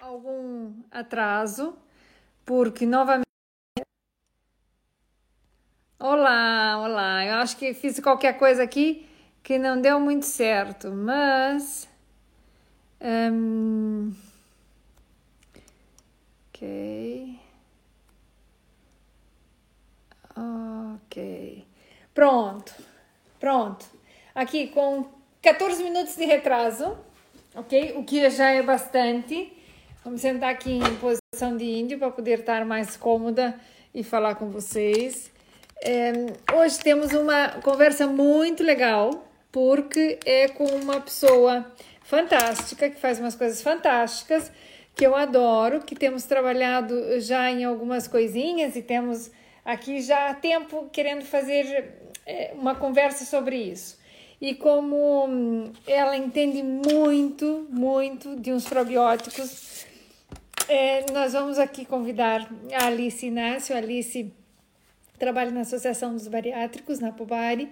algum atraso, porque novamente. Olá, olá. Eu acho que fiz qualquer coisa aqui que não deu muito certo, mas. Um... Ok. Ok. Pronto. Pronto. Aqui com 14 minutos de retraso, ok? O que já é bastante. Vamos sentar aqui em posição de índio para poder estar mais cômoda e falar com vocês. É, hoje temos uma conversa muito legal, porque é com uma pessoa fantástica, que faz umas coisas fantásticas, que eu adoro, que temos trabalhado já em algumas coisinhas e temos aqui já há tempo querendo fazer é, uma conversa sobre isso. E como hum, ela entende muito, muito de uns probióticos, é, nós vamos aqui convidar a Alice Inácio. A Alice trabalha na Associação dos Bariátricos, na Pobari.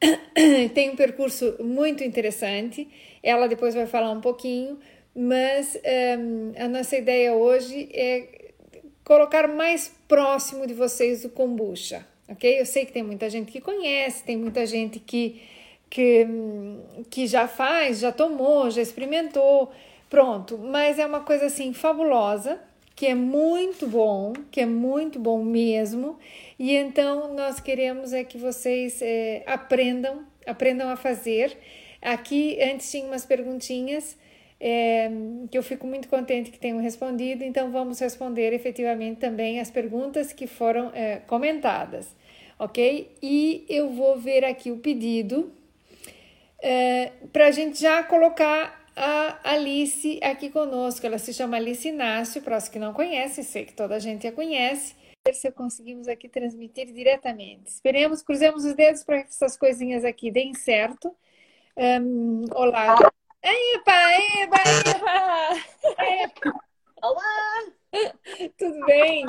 Tem um percurso muito interessante. Ela depois vai falar um pouquinho, mas um, a nossa ideia hoje é colocar mais próximo de vocês o kombucha, ok? Eu sei que tem muita gente que conhece, tem muita gente que, que, que já faz, já tomou, já experimentou, Pronto, mas é uma coisa assim fabulosa, que é muito bom, que é muito bom mesmo. E então nós queremos é que vocês é, aprendam, aprendam a fazer. Aqui antes tinha umas perguntinhas é, que eu fico muito contente que tenham respondido, então vamos responder efetivamente também as perguntas que foram é, comentadas, ok? E eu vou ver aqui o pedido é, para a gente já colocar a Alice aqui conosco. Ela se chama Alice Inácio, para os que não conhecem, sei que toda a gente a conhece. Ver se conseguimos aqui transmitir diretamente. Esperemos, cruzemos os dedos para que essas coisinhas aqui deem certo. Um, olá. Epa, epa! epa. Olá! Tudo bem?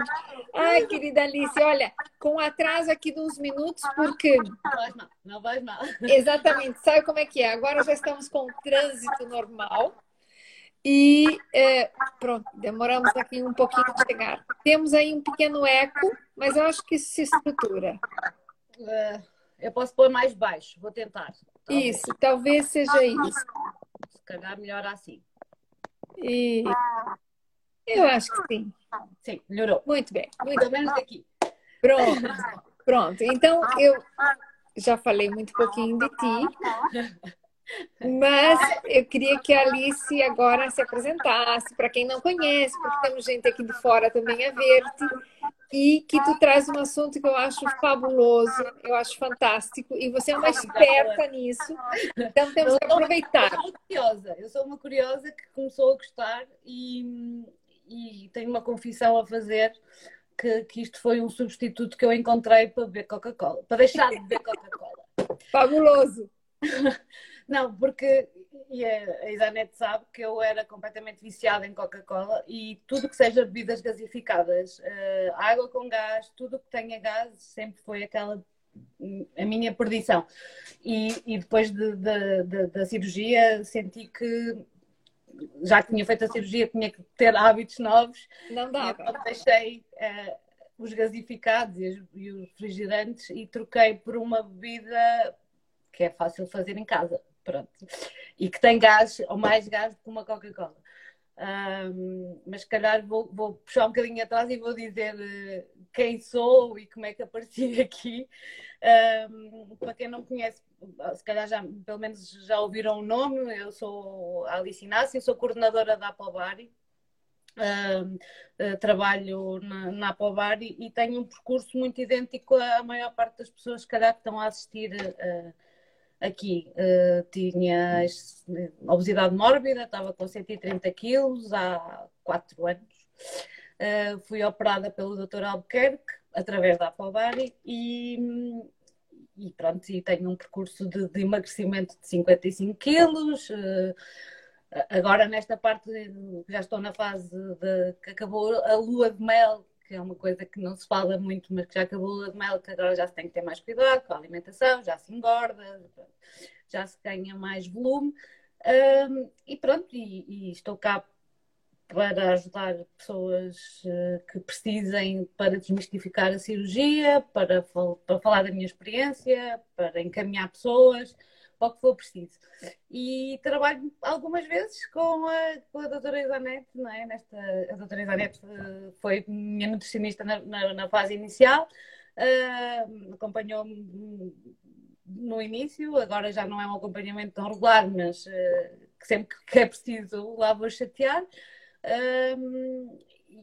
Ai, querida Alice, olha, com atraso aqui de uns minutos, porque. Não vais mal, não vais mal. Exatamente, sabe como é que é? Agora já estamos com o trânsito normal e é, pronto, demoramos aqui um pouquinho de chegar. Temos aí um pequeno eco, mas eu acho que isso se estrutura. Uh, eu posso pôr mais baixo, vou tentar. Talvez. Isso, talvez seja isso. Se calhar melhor assim. E eu acho que sim. Sim, melhorou. Muito bem. Muito menos daqui. Pronto. Pronto. Então, eu já falei muito pouquinho de ti. Mas eu queria que a Alice agora se apresentasse para quem não conhece, porque temos gente aqui de fora também a ver-te, e que tu traz um assunto que eu acho fabuloso, eu acho fantástico, e você é uma esperta nisso, então temos que aproveitar. Eu sou uma curiosa, eu sou uma curiosa que começou a gostar e, e tenho uma confissão a fazer que, que isto foi um substituto que eu encontrei para beber Coca-Cola, para deixar de beber Coca-Cola. Fabuloso! Não, porque e a Isanete sabe que eu era completamente viciada em Coca-Cola e tudo que seja bebidas gasificadas, uh, água com gás, tudo que tenha gás, sempre foi aquela a minha perdição. E, e depois de, de, de, da cirurgia senti que já que tinha feito a cirurgia, tinha que ter hábitos novos. Não dá. Então deixei uh, os gasificados e os, e os refrigerantes e troquei por uma bebida que é fácil fazer em casa. Pronto. E que tem gás, ou mais gás do que uma Coca-Cola. Um, mas se calhar vou, vou, puxar um bocadinho atrás e vou dizer uh, quem sou e como é que apareci aqui. Um, para quem não conhece, se calhar já, pelo menos já ouviram o nome, eu sou Alice Inácio, sou coordenadora da Apobari. Uh, uh, trabalho na, na Apobari e tenho um percurso muito idêntico à maior parte das pessoas, se calhar, que estão a assistir uh, aqui. tinha obesidade mórbida, estava com 130 quilos há 4 anos. fui operada pelo Dr. Albuquerque através da Apobari e, e pronto, e tenho um percurso de, de emagrecimento de 55 quilos. Uh, agora, nesta parte, já estou na fase de que acabou a lua de mel, que é uma coisa que não se fala muito, mas que já acabou a de mel, que agora já se tem que ter mais cuidado com a alimentação, já se engorda, já se ganha mais volume. Uh, e pronto, e, e estou cá para ajudar pessoas uh, que precisem para desmistificar a cirurgia, para, para falar da minha experiência, para encaminhar pessoas, ao que for preciso. E trabalho algumas vezes com a, com a doutora Isanete, não é? Nesta, a doutora Isanete uh, foi minha nutricionista na, na, na fase inicial, uh, acompanhou-me no início, agora já não é um acompanhamento tão regular, mas que sempre que é preciso lá vou chatear. Um,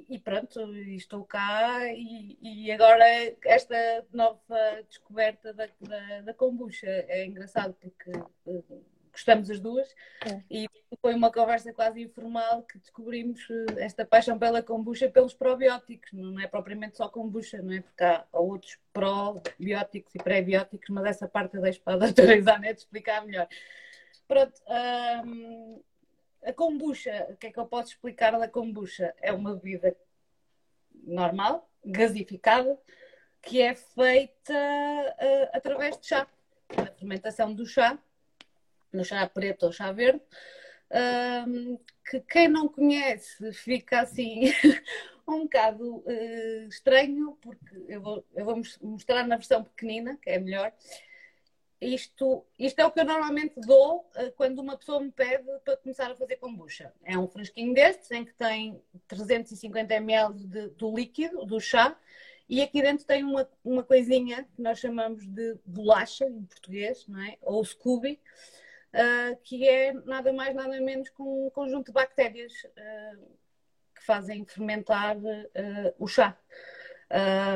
e pronto, estou cá e, e, agora esta nova descoberta da, da, da kombucha é engraçado porque uh, gostamos as duas é. e foi uma conversa quase informal que descobrimos eh, esta paixão pela kombucha pelos probióticos, não é propriamente só kombucha, não é? Porque há, outros probióticos e pré-bióticos, mas essa parte eu deixo para a doutora Isanete explicar melhor. Pronto, um, a kombucha, o que é que eu posso explicar da kombucha? É uma bebida normal, gasificada, que é feita uh, através de chá, da fermentação do chá, no chá preto ou chá verde, uh, que quem não conhece fica assim um bocado uh, estranho, porque eu vou, eu vou mostrar na versão pequenina, que é melhor, isto, isto é o que eu normalmente dou uh, quando uma pessoa me pede para começar a fazer kombucha. É um frasquinho destes em que tem 350 ml de, do líquido, do chá, e aqui dentro tem uma, uma coisinha que nós chamamos de bolacha, em português, não é? ou Scooby, uh, que é nada mais, nada menos que um conjunto de bactérias uh, que fazem fermentar o chá.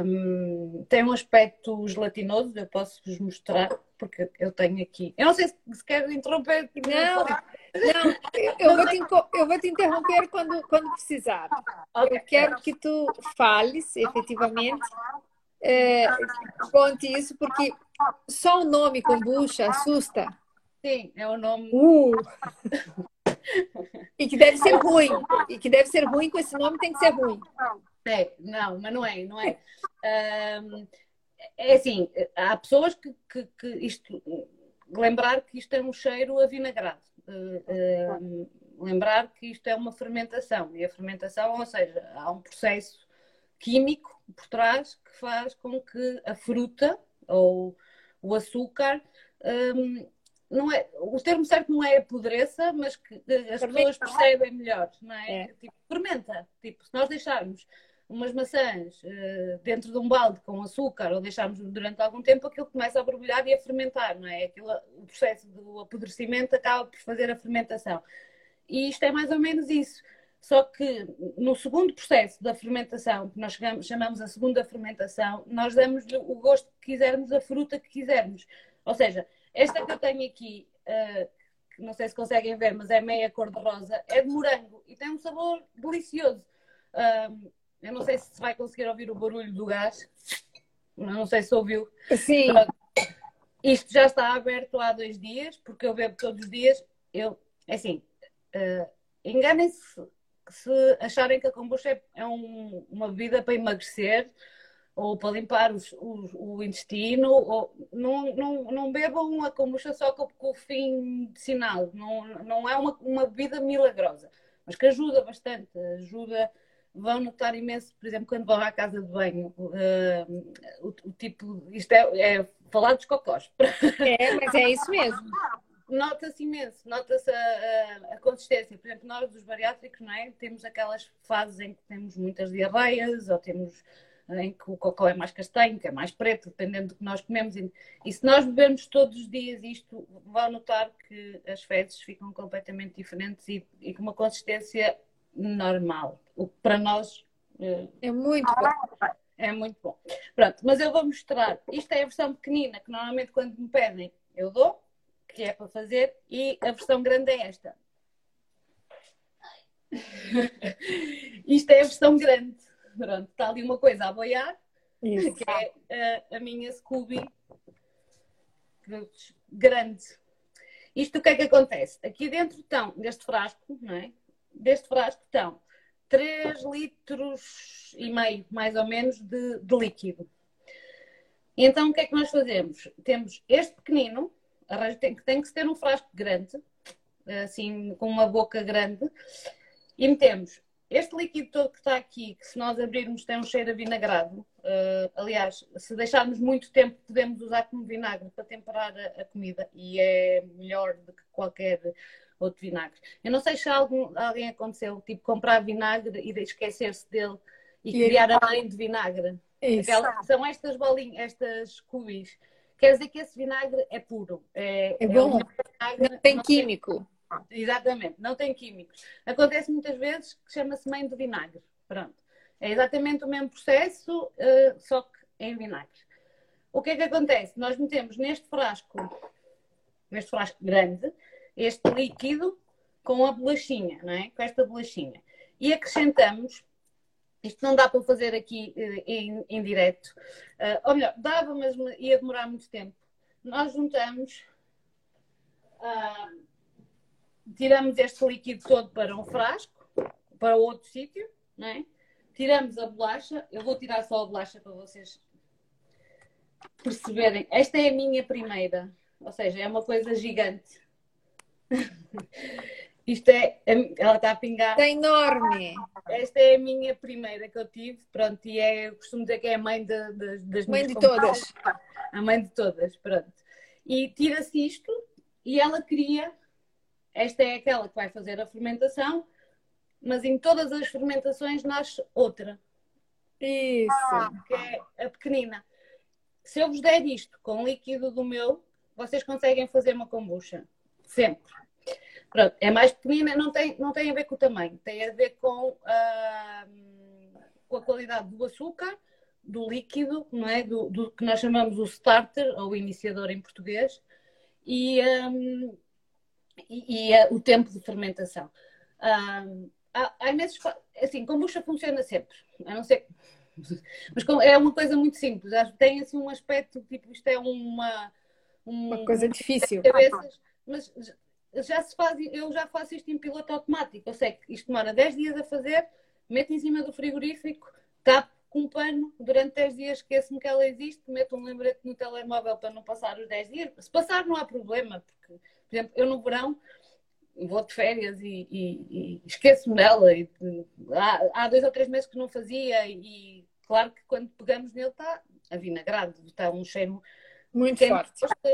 Um, tem um aspecto gelatinoso, eu posso vos mostrar, porque eu tenho aqui. Eu não sei se, se quer interromper. Não, não eu, vou te, eu vou te interromper quando, quando precisar. Eu quero que tu fales, efetivamente, é, conte isso, porque só o nome kombucha assusta. Sim, é o nome. Uh. e que deve ser ruim. E que deve ser ruim, com esse nome tem que ser ruim. É, não, mas não é, não é. Um, é assim, há pessoas que, que, que, isto. Lembrar que isto é um cheiro avinagrado. Uh, uh, lembrar que isto é uma fermentação. E a fermentação, ou seja, há um processo químico por trás que faz com que a fruta ou o açúcar. Um, não é, o termo certo não é apodreça, mas que as pessoas percebem melhor, não é? é. Tipo, fermenta. Tipo, se nós deixarmos umas maçãs uh, dentro de um balde com açúcar ou deixarmos durante algum tempo, aquilo começa a borbulhar e a fermentar, não é? Aquilo, o processo do apodrecimento acaba por fazer a fermentação. E isto é mais ou menos isso. Só que no segundo processo da fermentação, que nós chamamos a segunda fermentação, nós damos o gosto que quisermos, a fruta que quisermos. Ou seja, esta que eu tenho aqui, uh, não sei se conseguem ver, mas é meia cor-de-rosa, é de morango e tem um sabor delicioso. Eu não sei se vai conseguir ouvir o barulho do gás. Não sei se ouviu. Sim. Isto já está aberto há dois dias, porque eu bebo todos os dias. Eu, é assim, uh, enganem-se se acharem que a kombucha é, é um, uma bebida para emagrecer ou para limpar os, os, o intestino, ou não, não, não bebam a kombucha só com, com o fim medicinal. Não, não é uma, uma bebida milagrosa, mas que ajuda bastante, ajuda vão notar imenso, por exemplo, quando vão à casa de banho, uh, o, o, tipo, isto é, é, falar dos cocós. É, mas é isso mesmo. Nota-se imenso, nota-se a, a, a, consistência. Por exemplo, nós dos bariátricos, não é? Temos aquelas fases em que temos muitas diarreias, ou temos em que o cocó é mais castanho, que é mais preto, dependendo do que nós comemos. E se nós bebermos todos os dias isto, vão notar que as fezes ficam completamente diferentes e, e com uma consistência normal. O que para nós eh, é muito bom. É muito bom. Pronto, mas eu vou mostrar. Isto é a versão pequenina, que normalmente quando me pedem eu dou, que é para fazer, e a versão grande é esta. Isto é a versão grande. Pronto, está ali uma coisa a boiar, Isso. que é a, a minha Scooby grande. Isto o que é que acontece? Aqui dentro estão, neste frasco, não é? Deste frasco estão 3 litros e meio, mais ou menos, de, de líquido. Então o que é que nós fazemos? Temos este pequenino, tem, tem que ter um frasco grande, assim, com uma boca grande, e metemos este líquido todo que está aqui, que se nós abrirmos tem um cheiro a vinagrado, uh, aliás, se deixarmos muito tempo podemos usar como vinagre para temperar a, a, comida e é melhor do que qualquer outro vinagre. Eu não sei se algum, alguém aconteceu, tipo, comprar vinagre e esquecer-se dele e, e criar a mãe de vinagre. São estas bolinhas, estas cubis. Quer dizer que esse vinagre é puro. É, é bom. É um não tem não químico. Tem, exatamente, não tem químicos. Acontece muitas vezes que chama-se mãe de vinagre. Pronto. É exatamente o mesmo processo, uh, só que em vinagre. O que é que acontece? Nós metemos neste frasco, neste frasco grande, este líquido com a bolachinha, não é? Com esta bolachinha. E acrescentamos isto não dá para fazer aqui eh, em, em direto. Uh, ou melhor, dava, mas ia demorar muito tempo. Nós juntamos, uh, tiramos este líquido todo para um frasco, para outro sítio, não é? tiramos a bolacha. Eu vou tirar só a bolacha para vocês perceberem. Esta é a minha primeira, ou seja, é uma coisa gigante. Isto é, ela está a pingar. Está enorme. Esta é a minha primeira que eu tive, pronto, e é, eu costumo dizer que é a mãe de, de, das mãe de todas. A mãe de todas, pronto. E tira-se isto e ela cria, esta é aquela que vai fazer a fermentação, mas em todas as fermentações nasce outra. Isso. Que é a pequenina. Se eu vos der isto com líquido do meu, vocês conseguem fazer uma kombucha. Sempre. Pronto, é mais pequenina, não tem, não tem a ver com o tamanho, tem a ver com, uh, com a qualidade do açúcar, do líquido, não é? Do, do, que nós chamamos o starter, ou iniciador em português, e, um, e, e uh, o tempo de fermentação. Um, há, há imensos. Assim, kombucha funciona sempre, a não ser. Mas é uma coisa muito simples, tem assim um aspecto, tipo, isto é uma. Um, uma coisa difícil. Cabeças, mas já se faz, eu já faço isto em piloto automático. Eu sei que isto demora 10 dias a fazer, meto em cima do frigorífico, tapo com um pano, durante 10 dias esqueço-me que ela existe, meto um lembrete no telemóvel para não passar os 10 dias. Se passar não há problema, porque, por exemplo, eu no verão vou de férias e, e, e esqueço-me dela. E, há, há, dois ou três meses que não fazia e claro que quando pegamos nele está a vinagrado, está um cheiro muito forte.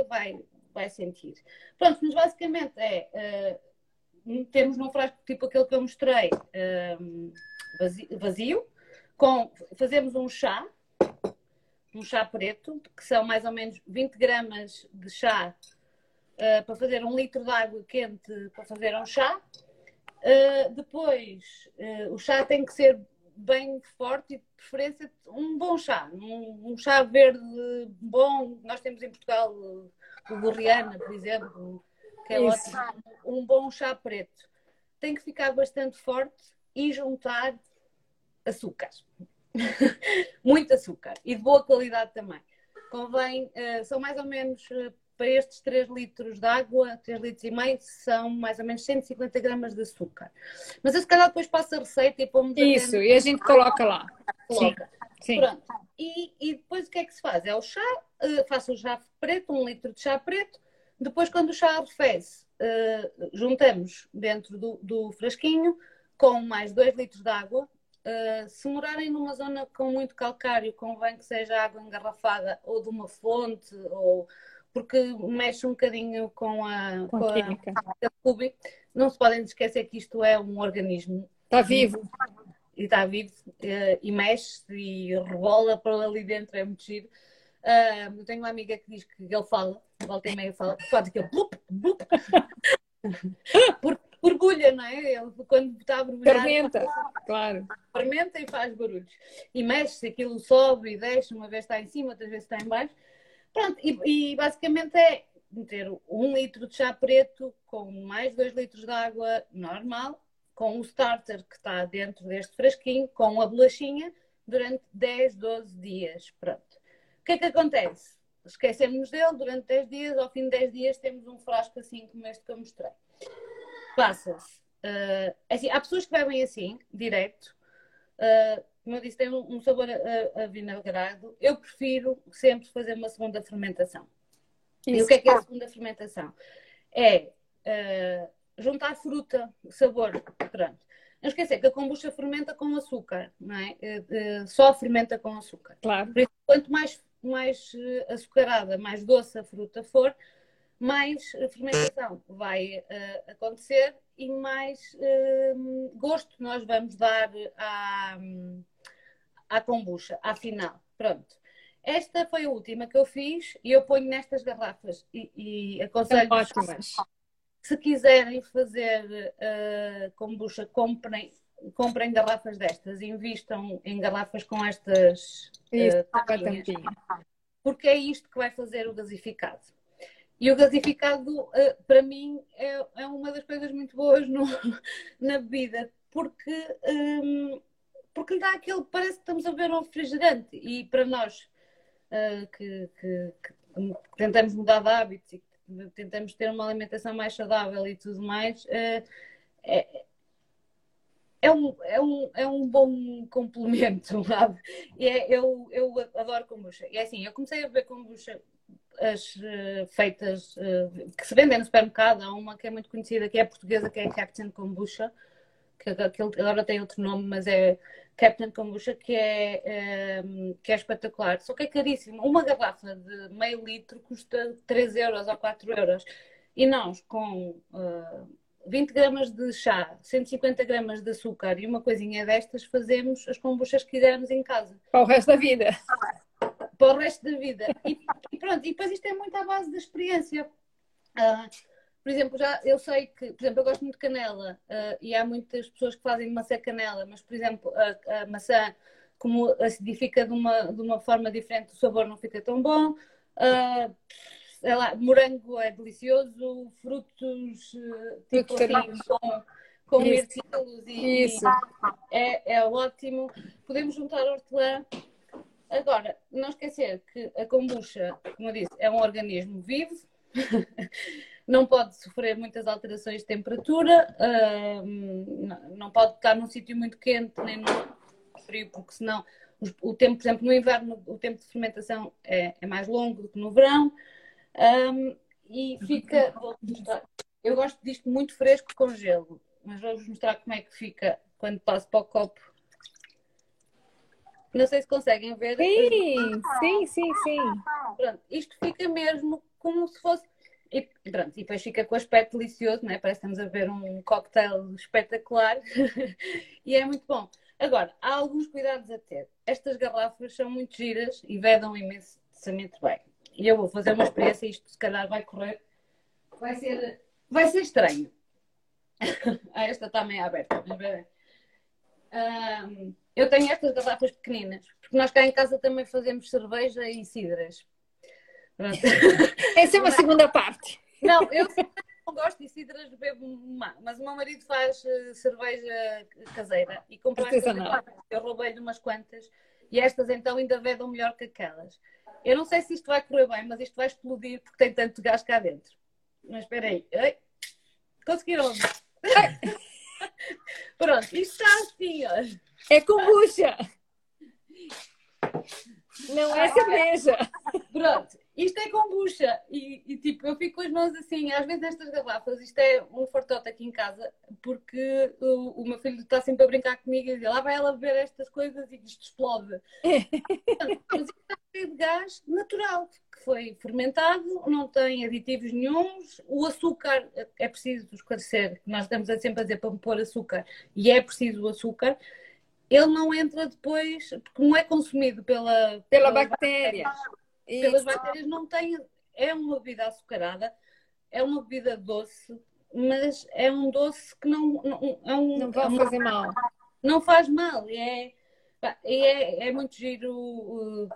Vai, vai sentir. Pronto, mas basicamente é. Uh, temos num frasco tipo aquele que eu mostrei, uh, vazio, vazio, com, fazemos um chá, um chá preto, que são mais ou menos 20 gramas de chá uh, para fazer um litro de água quente para fazer um chá. Uh, depois, uh, o chá tem que ser bem forte e de preferência um bom chá, um, um chá verde bom. Nós temos em Portugal Gorriana, por exemplo, que é Isso. ótimo. Um bom chá preto. Tem que ficar bastante forte e juntar açúcar. Muito açúcar. E de boa qualidade também. Convém, uh, são mais ou menos uh, para estes 3 litros de água, 3 litros e meio, são mais ou menos 150 gramas de açúcar. Mas eu se calhar depois passo a receita e pomos Isso, e a gente coloca lá. Coloca. Sim. Sim. Pronto. E, e, depois o que é que se faz? É o chá, uh, faço o chá preto, um litro de chá preto. Depois, quando o chá arrefece, uh, juntamos dentro do, do, frasquinho com mais 2 litros de água. Uh, se morarem numa zona com muito calcário, convém que seja água engarrafada ou de uma fonte, ou porque mexe um bocadinho com a, com, com a química. A Não se podem esquecer que isto é um organismo. Está vivo e está vivo uh, e mexe e rebola para ali dentro, é muito giro. Uh, eu tenho uma amiga que diz que ele fala, volta e meia fala, faz aquele blup, blup. Por, borbulha, não é? Ele, quando está a borbulhar. Fermenta, claro. Fermenta e faz barulhos. E mexe, aquilo sobe e desce, uma vez está em cima, outra vez está em baixo. Pronto, e, e basicamente é meter um litro de chá preto com mais dois litros de água normal com o starter que está dentro deste frasquinho, com a bolachinha, durante 10, 12 dias. Pronto. O que é que acontece? Esquecemos dele durante 10 dias, ao fim de 10 dias temos um frasco assim como este que eu mostrei. Passa-se. Uh, assim, há pessoas que bebem assim, direto. Uh, como eu disse, tem um, sabor vinagrado. Eu prefiro sempre fazer uma segunda fermentação. Isso. E o que é que é a segunda fermentação? É uh, juntar fruta, sabor, pronto. Não esquecer que a kombucha fermenta com açúcar, não é? Eh, eh, só fermenta com açúcar. Claro. Por isso, quanto mais, mais eh, açucarada, mais doce a fruta for, mais fermentação vai uh, acontecer e mais uh, gosto nós vamos dar à, à kombucha, afinal. Pronto. Esta foi a última que eu fiz e eu ponho nestas garrafas e, e aconselho ótimas. Se quiserem fazer uh, kombucha, comprem, comprem garrafas destas invistam em garrafas com estas Isso, tampinhas, porque é isto que vai fazer o gasificado. E o gasificado, para mim, é, é, uma das coisas muito boas no, na bebida, porque, um, porque dá aquele. Parece que estamos a ver um refrigerante. E para nós uh, que, que, que, tentamos mudar de hábitos e tentamos ter uma alimentação mais saudável e tudo mais, uh, é, é um, é, um, é um bom complemento, sabe? E é, eu, eu adoro kombucha. E é assim, eu comecei a beber kombucha as uh, feitas uh, que se vendem no supermercado. Há uma que é muito conhecida, que é portuguesa, que é Captain Kombucha, que, que agora tem outro nome, mas é Captain Kombucha, que é, é, que é espetacular. Só que é caríssimo. Uma garrafa de meio litro custa 3 euros ou 4 euros. E nós, com uh, 20 gramas de chá, 150 gramas de açúcar e uma coisinha destas, fazemos as kombuchas que quisermos em casa. Para o resto da vida para o resto da vida. E, e, pronto, e depois isto é muito à base da experiência. Uh, por exemplo, já eu sei que, por exemplo, eu gosto muito de canela uh, e há muitas pessoas que fazem maçã canela, mas, por exemplo, a, a, maçã, como acidifica de uma, de uma forma diferente, o sabor não fica tão bom. Uh, sei lá, morango é delicioso, frutos tipo assim, com, com mirtilos e, Isso. e é, é ótimo. Podemos juntar hortelã Agora, não esquecer que a kombucha, como eu disse, é um organismo vivo, não pode sofrer muitas alterações de temperatura, não pode estar num sítio muito quente nem frio, porque senão o tempo, por exemplo, no inverno o tempo de fermentação é, é mais longo do que no verão. e fica. Eu gosto disto muito fresco com gelo, mas vou-vos mostrar como é que fica quando passo para o copo não sei se conseguem ver. Sim, sim, sim, sim. Pronto, isto fica mesmo como se fosse. E, pronto, e depois fica com aspecto delicioso, não é? Parece que estamos a ver um cocktail espetacular e é muito bom. Agora, há alguns cuidados a ter. Estas garrafas são muito giras e vedam imensamente bem. E eu vou fazer uma experiência, isto se calhar vai correr. Vai ser, vai ser estranho. ah, esta está meio aberta, mas bem. Um, eu tenho estas garrafas pequeninas, porque nós cá em casa também fazemos cerveja e cidras. Essa é uma segunda parte. Não, eu não gosto de cidras, bebo uma, mas o meu marido faz uh, cerveja caseira e comprou estas Eu roubei-lhe umas quantas e estas então ainda vedam melhor que aquelas. Eu não sei se isto vai correr bem, mas isto vai explodir porque tem tanto gás cá dentro. Mas espera aí. Ai, conseguiram? Pronto, isto está assim, ó. É kombucha. Não é cerveja. Pronto, isto é kombucha. E, e, tipo, eu fico com as mãos assim, às vezes nestas garrafas, isto é um fortote aqui em casa, porque o, o meu filho está sempre a brincar comigo e diz, lá vai ela beber estas coisas e isto explode. Mas isto está cheio de gás natural, que foi fermentado, não tem aditivos nenhums. O açúcar, é preciso esclarecer, nós estamos sempre a dizer para pôr açúcar, e é preciso o açúcar ele não entra depois, porque não é consumido pela, pela, pela bactéria. Pelas bactérias não tem. É uma bebida açucarada, é uma bebida doce, mas é um doce que não. Não, é um, não vai é fazer mal. Não faz mal. É, é, é muito giro o,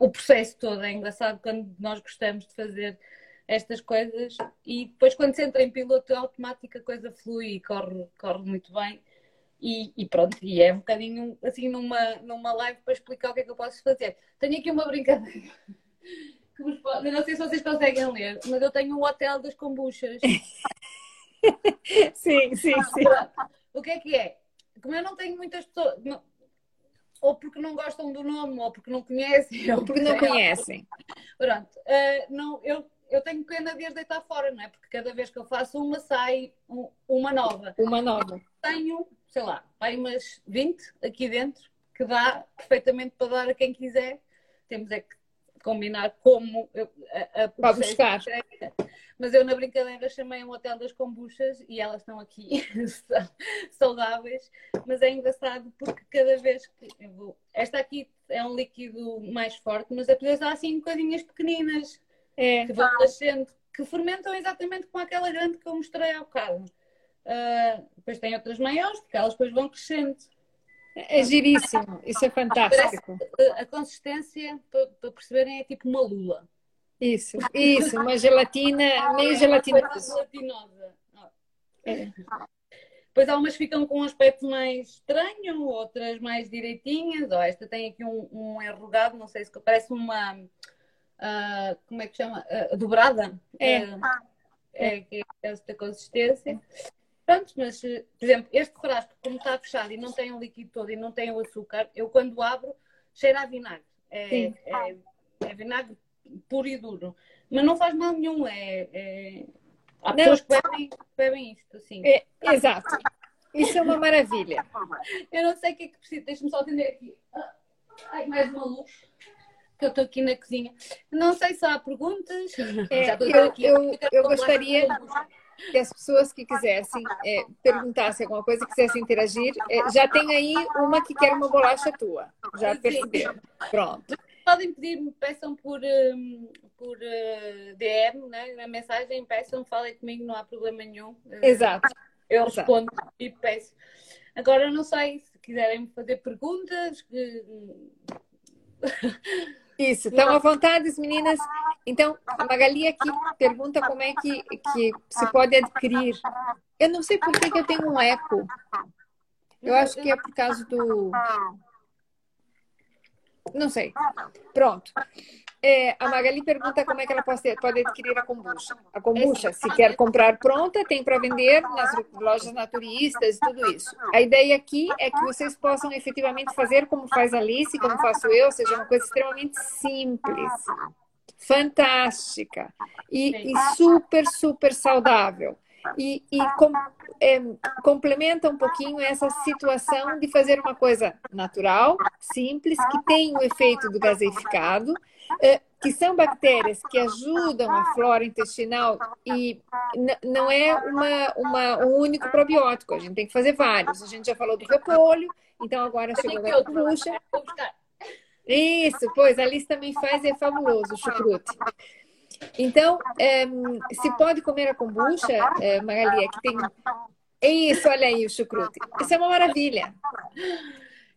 o processo todo. É engraçado quando nós gostamos de fazer estas coisas e depois quando se entra em piloto automático a coisa flui e corre, corre muito bem. E, e, pronto, e é um bocadinho assim numa, numa live para explicar o que é que eu posso fazer. Tenho aqui uma brincadeira que vos pode, não sei se vocês conseguem ler, mas eu tenho um hotel das kombuchas. sim, sim, sim. O que é que é? Como eu não tenho muitas pessoas, não, ou porque não gostam do nome, ou porque não conhecem, ou porque não conhecem. Pronto, uh, não, eu eu tenho pena de as deitar fora, não é? Porque cada vez que eu faço uma, sai uma nova. Uma nova. Tenho sei lá, vai umas 20 aqui dentro, que dá perfeitamente para dar a quem quiser. Temos é que combinar como eu, a, a para buscar. Mas eu na brincadeira chamei um hotel das kombuchas e elas estão aqui saudáveis, mas é engraçado porque cada vez que eu vou, esta aqui é um líquido mais forte, mas depois dá assim bocadinhas pequeninas é. que vão nascendo, que fermentam exatamente com aquela grande que eu mostrei há bocado. Uh, depois tem outras maiores, porque elas depois vão crescendo. É giríssimo, isso é fantástico. A consistência, para perceberem, é tipo uma lula. Isso, isso, uma gelatina, meio gelatina. gelatinosa. É. Depois há umas que ficam com um aspecto mais estranho, outras mais direitinhas. Oh, esta tem aqui um, um enrugado, não sei se parece uma. Uh, como é que chama? Uh, dobrada. É. é. É, é, é esta consistência. Pronto, mas, por exemplo, este frasco, como está fechado e não tem o líquido todo e não tem o açúcar, eu quando abro, cheira a vinagre. É, é, é, vinagre puro e duro. Mas não faz mal nenhum. É, é... Há pessoas que bebem, bebem isto, assim. É, exato. Isso é uma maravilha. Eu não sei o que é que precisa. Deixa-me só atender aqui. Ai, mais uma luz. Que eu estou aqui na cozinha. Não sei se há perguntas. É, eu, aqui. eu, eu gostaria que as pessoas que quisessem é, perguntassem alguma coisa, quisessem interagir, é, já tem aí uma que quer uma bolacha tua. Já percebeu. Pronto. Podem pedir, peçam por, um, por uh, DM, né? na mensagem, peçam, falem comigo, não há problema nenhum. Exato. Eu respondo Exato. e peço. Agora, não sei se quiserem fazer perguntas. Isso, estão à vontade, meninas. Então, a Magali aqui pergunta como é que, que se pode adquirir. Eu não sei por que, que eu tenho um eco. Eu acho que é por causa do. Não sei. Pronto. É, a Magali pergunta como é que ela pode, pode adquirir a kombucha. A kombucha, se quer comprar pronta, tem para vender nas lojas naturistas e tudo isso. A ideia aqui é que vocês possam efetivamente fazer como faz a Alice, como faço eu, ou seja, uma coisa extremamente simples, fantástica e, e super, super saudável. E, e com, é, complementa um pouquinho essa situação de fazer uma coisa natural, simples, que tem o efeito do gaseificado, é, que são bactérias que ajudam a flora intestinal e não é uma, uma, um único probiótico, a gente tem que fazer vários. A gente já falou do repolho, então agora chegou a kombucha. Isso, pois, a Alice também faz, é fabuloso o chucrute. Então, é, se pode comer a kombucha, é, Magali, que tem... Isso, olha aí o chucrute. Isso é uma maravilha.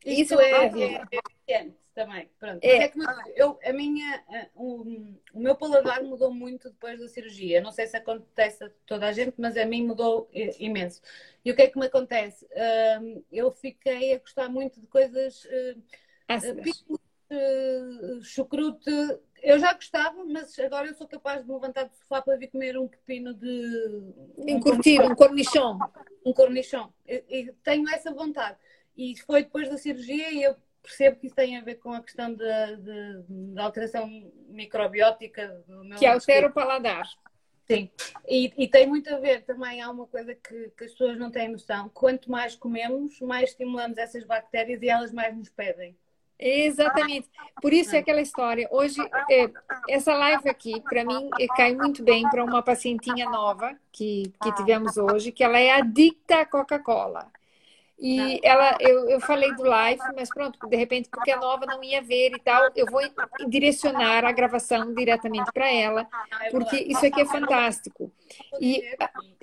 Isso, Isso é, é, maravilha. é, também. Pronto. É. é que eu, a minha, o, o meu paladar mudou muito depois da cirurgia. Não sei se acontece a toda a gente, mas a mim mudou imenso. E o que é que me acontece? Uh, eu fiquei a gostar muito de coisas uh, uh, chucrute. Eu já gostava, mas agora eu sou capaz de me levantar do sofá para vir comer um pepino de. Encurtir, um cornichão. Um cornichão. Tenho essa vontade. E foi depois da cirurgia e eu percebo que isso tem a ver com a questão da alteração microbiótica do meu Que altera o paladar. Sim, e, e, tem muito a ver também, há uma coisa que, que, as pessoas não têm noção: quanto mais comemos, mais estimulamos essas bactérias e elas mais nos pedem. Exatamente. Por isso é aquela história. Hoje, é, essa live aqui, para mim, é, cai muito bem para uma pacientinha nova que, que tivemos hoje, que ela é adicta à Coca-Cola. E ela, eu, eu falei do live, mas pronto, de repente, porque a nova não ia ver e tal, eu vou direcionar a gravação diretamente para ela, porque isso aqui é fantástico. E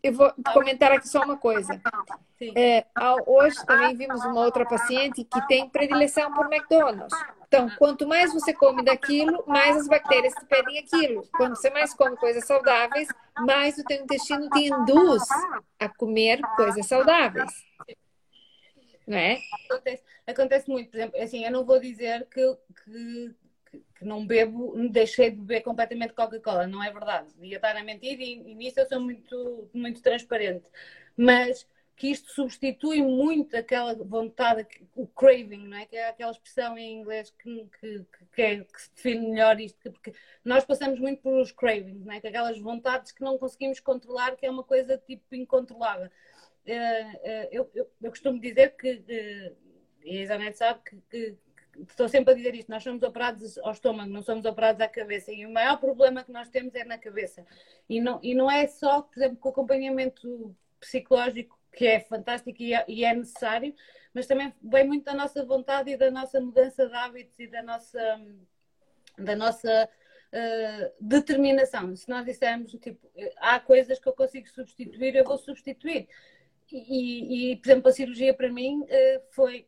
eu vou comentar aqui só uma coisa. É, hoje também vimos uma outra paciente que tem predileção por McDonald's. Então, quanto mais você come daquilo, mais as bactérias te pedem aquilo. Quando você mais come coisas saudáveis, mais o teu intestino te induz a comer coisas saudáveis não é? Acontece, acontece muito, por exemplo, assim, eu não vou dizer que, que, que não bebo, deixei de beber completamente Coca-Cola, não é verdade. Ia estar a mentir e, e nisso eu sou muito, muito transparente. Mas que isto substitui muito aquela vontade, o craving, não é? Que é aquela expressão em inglês que, que, que, é, que se define melhor isto, porque nós passamos muito por os cravings, não é? Que aquelas vontades que não conseguimos controlar, que é uma coisa tipo incontrolável. Eu, eu, eu costumo dizer que, e a Isabel sabe que, que, estou sempre a dizer isto, nós somos operados ao estômago, não somos operados à cabeça. E o maior problema que nós temos é na cabeça. E não, e não é só, por exemplo, com o acompanhamento psicológico, que é fantástico e é, e é necessário, mas também vem muito da nossa vontade e da nossa mudança de hábitos e da nossa, da nossa uh, determinação. Se nós dissermos, tipo, há coisas que eu consigo substituir, eu vou substituir. E, e por exemplo, a cirurgia para mim uh, foi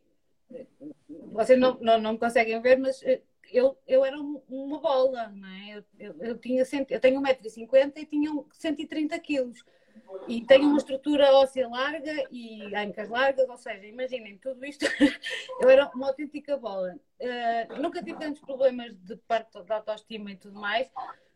vocês não, não, não conseguem ver, mas eh, eu, eu era uma bola, não é? Eu, eu, eu tinha cento, eu tenho 1,50m e tinha 130 kg. E tenho uma estrutura óssea larga e ancas largas, ou seja, imaginem tudo isto, eu era uma autêntica bola. Uh, nunca tive tantos problemas de parte da autoestima e tudo mais,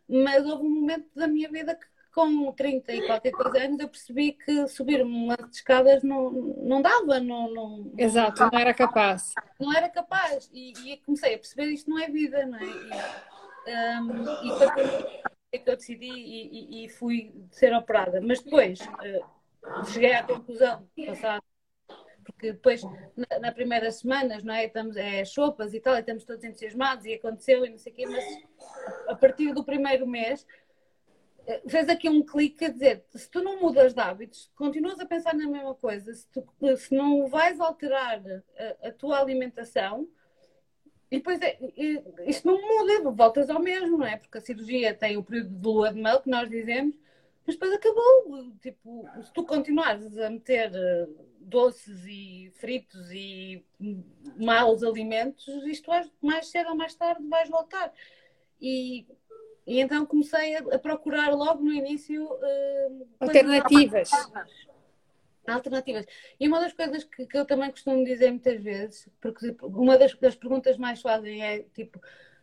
mas houve um momento da minha vida que com 30 e qualquer coisa anos, eu percebi que subir uma de escadas não, não dava. Não, não, Exato, não era capaz. Não era capaz. E, e comecei a perceber isto não é vida, não é? E, um, e foi que eu decidi e, e, e, fui ser operada. Mas depois uh, cheguei à conclusão, passado porque depois na, na primeira semanas, não é? Estamos, é chopas e tal, e estamos todos entusiasmados e aconteceu e não sei o quê, mas a partir do primeiro mês fez aqui um clique a dizer: se tu não mudas de hábitos, continuas a pensar na mesma coisa, se, tu, se não vais alterar a, a tua alimentação, e depois é, isto não muda, voltas ao mesmo, não é? Porque a cirurgia tem o período de lua de mel que nós dizemos, mas depois acabou. Tipo, se tu continuares a meter eh, doces e fritos e maus alimentos, isto mais cedo ou mais tarde vais voltar. E e então comecei a, a procurar logo no início uh, alternativas. Alternativas. E uma das coisas que, que, eu também costumo dizer muitas vezes, porque uma das, das perguntas mais fazem é tipo,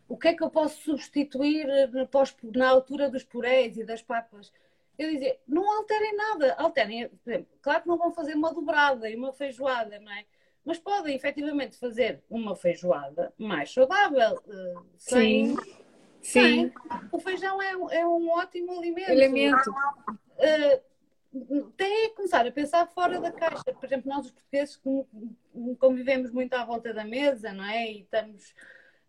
o que é que eu posso substituir na, na altura dos purés e das papas? Eu dizia, não alterem nada, alterem, por exemplo, claro que não vão fazer uma dobrada e uma feijoada, não é? Mas podem efetivamente fazer uma feijoada mais saudável, uh, sem, Sim Sim. O feijão é, é um ótimo alimento. Alimento. Uh, tem que começar a pensar fora da caixa. Por exemplo, nós os portugueses convivemos muito à volta da mesa, não é? E estamos.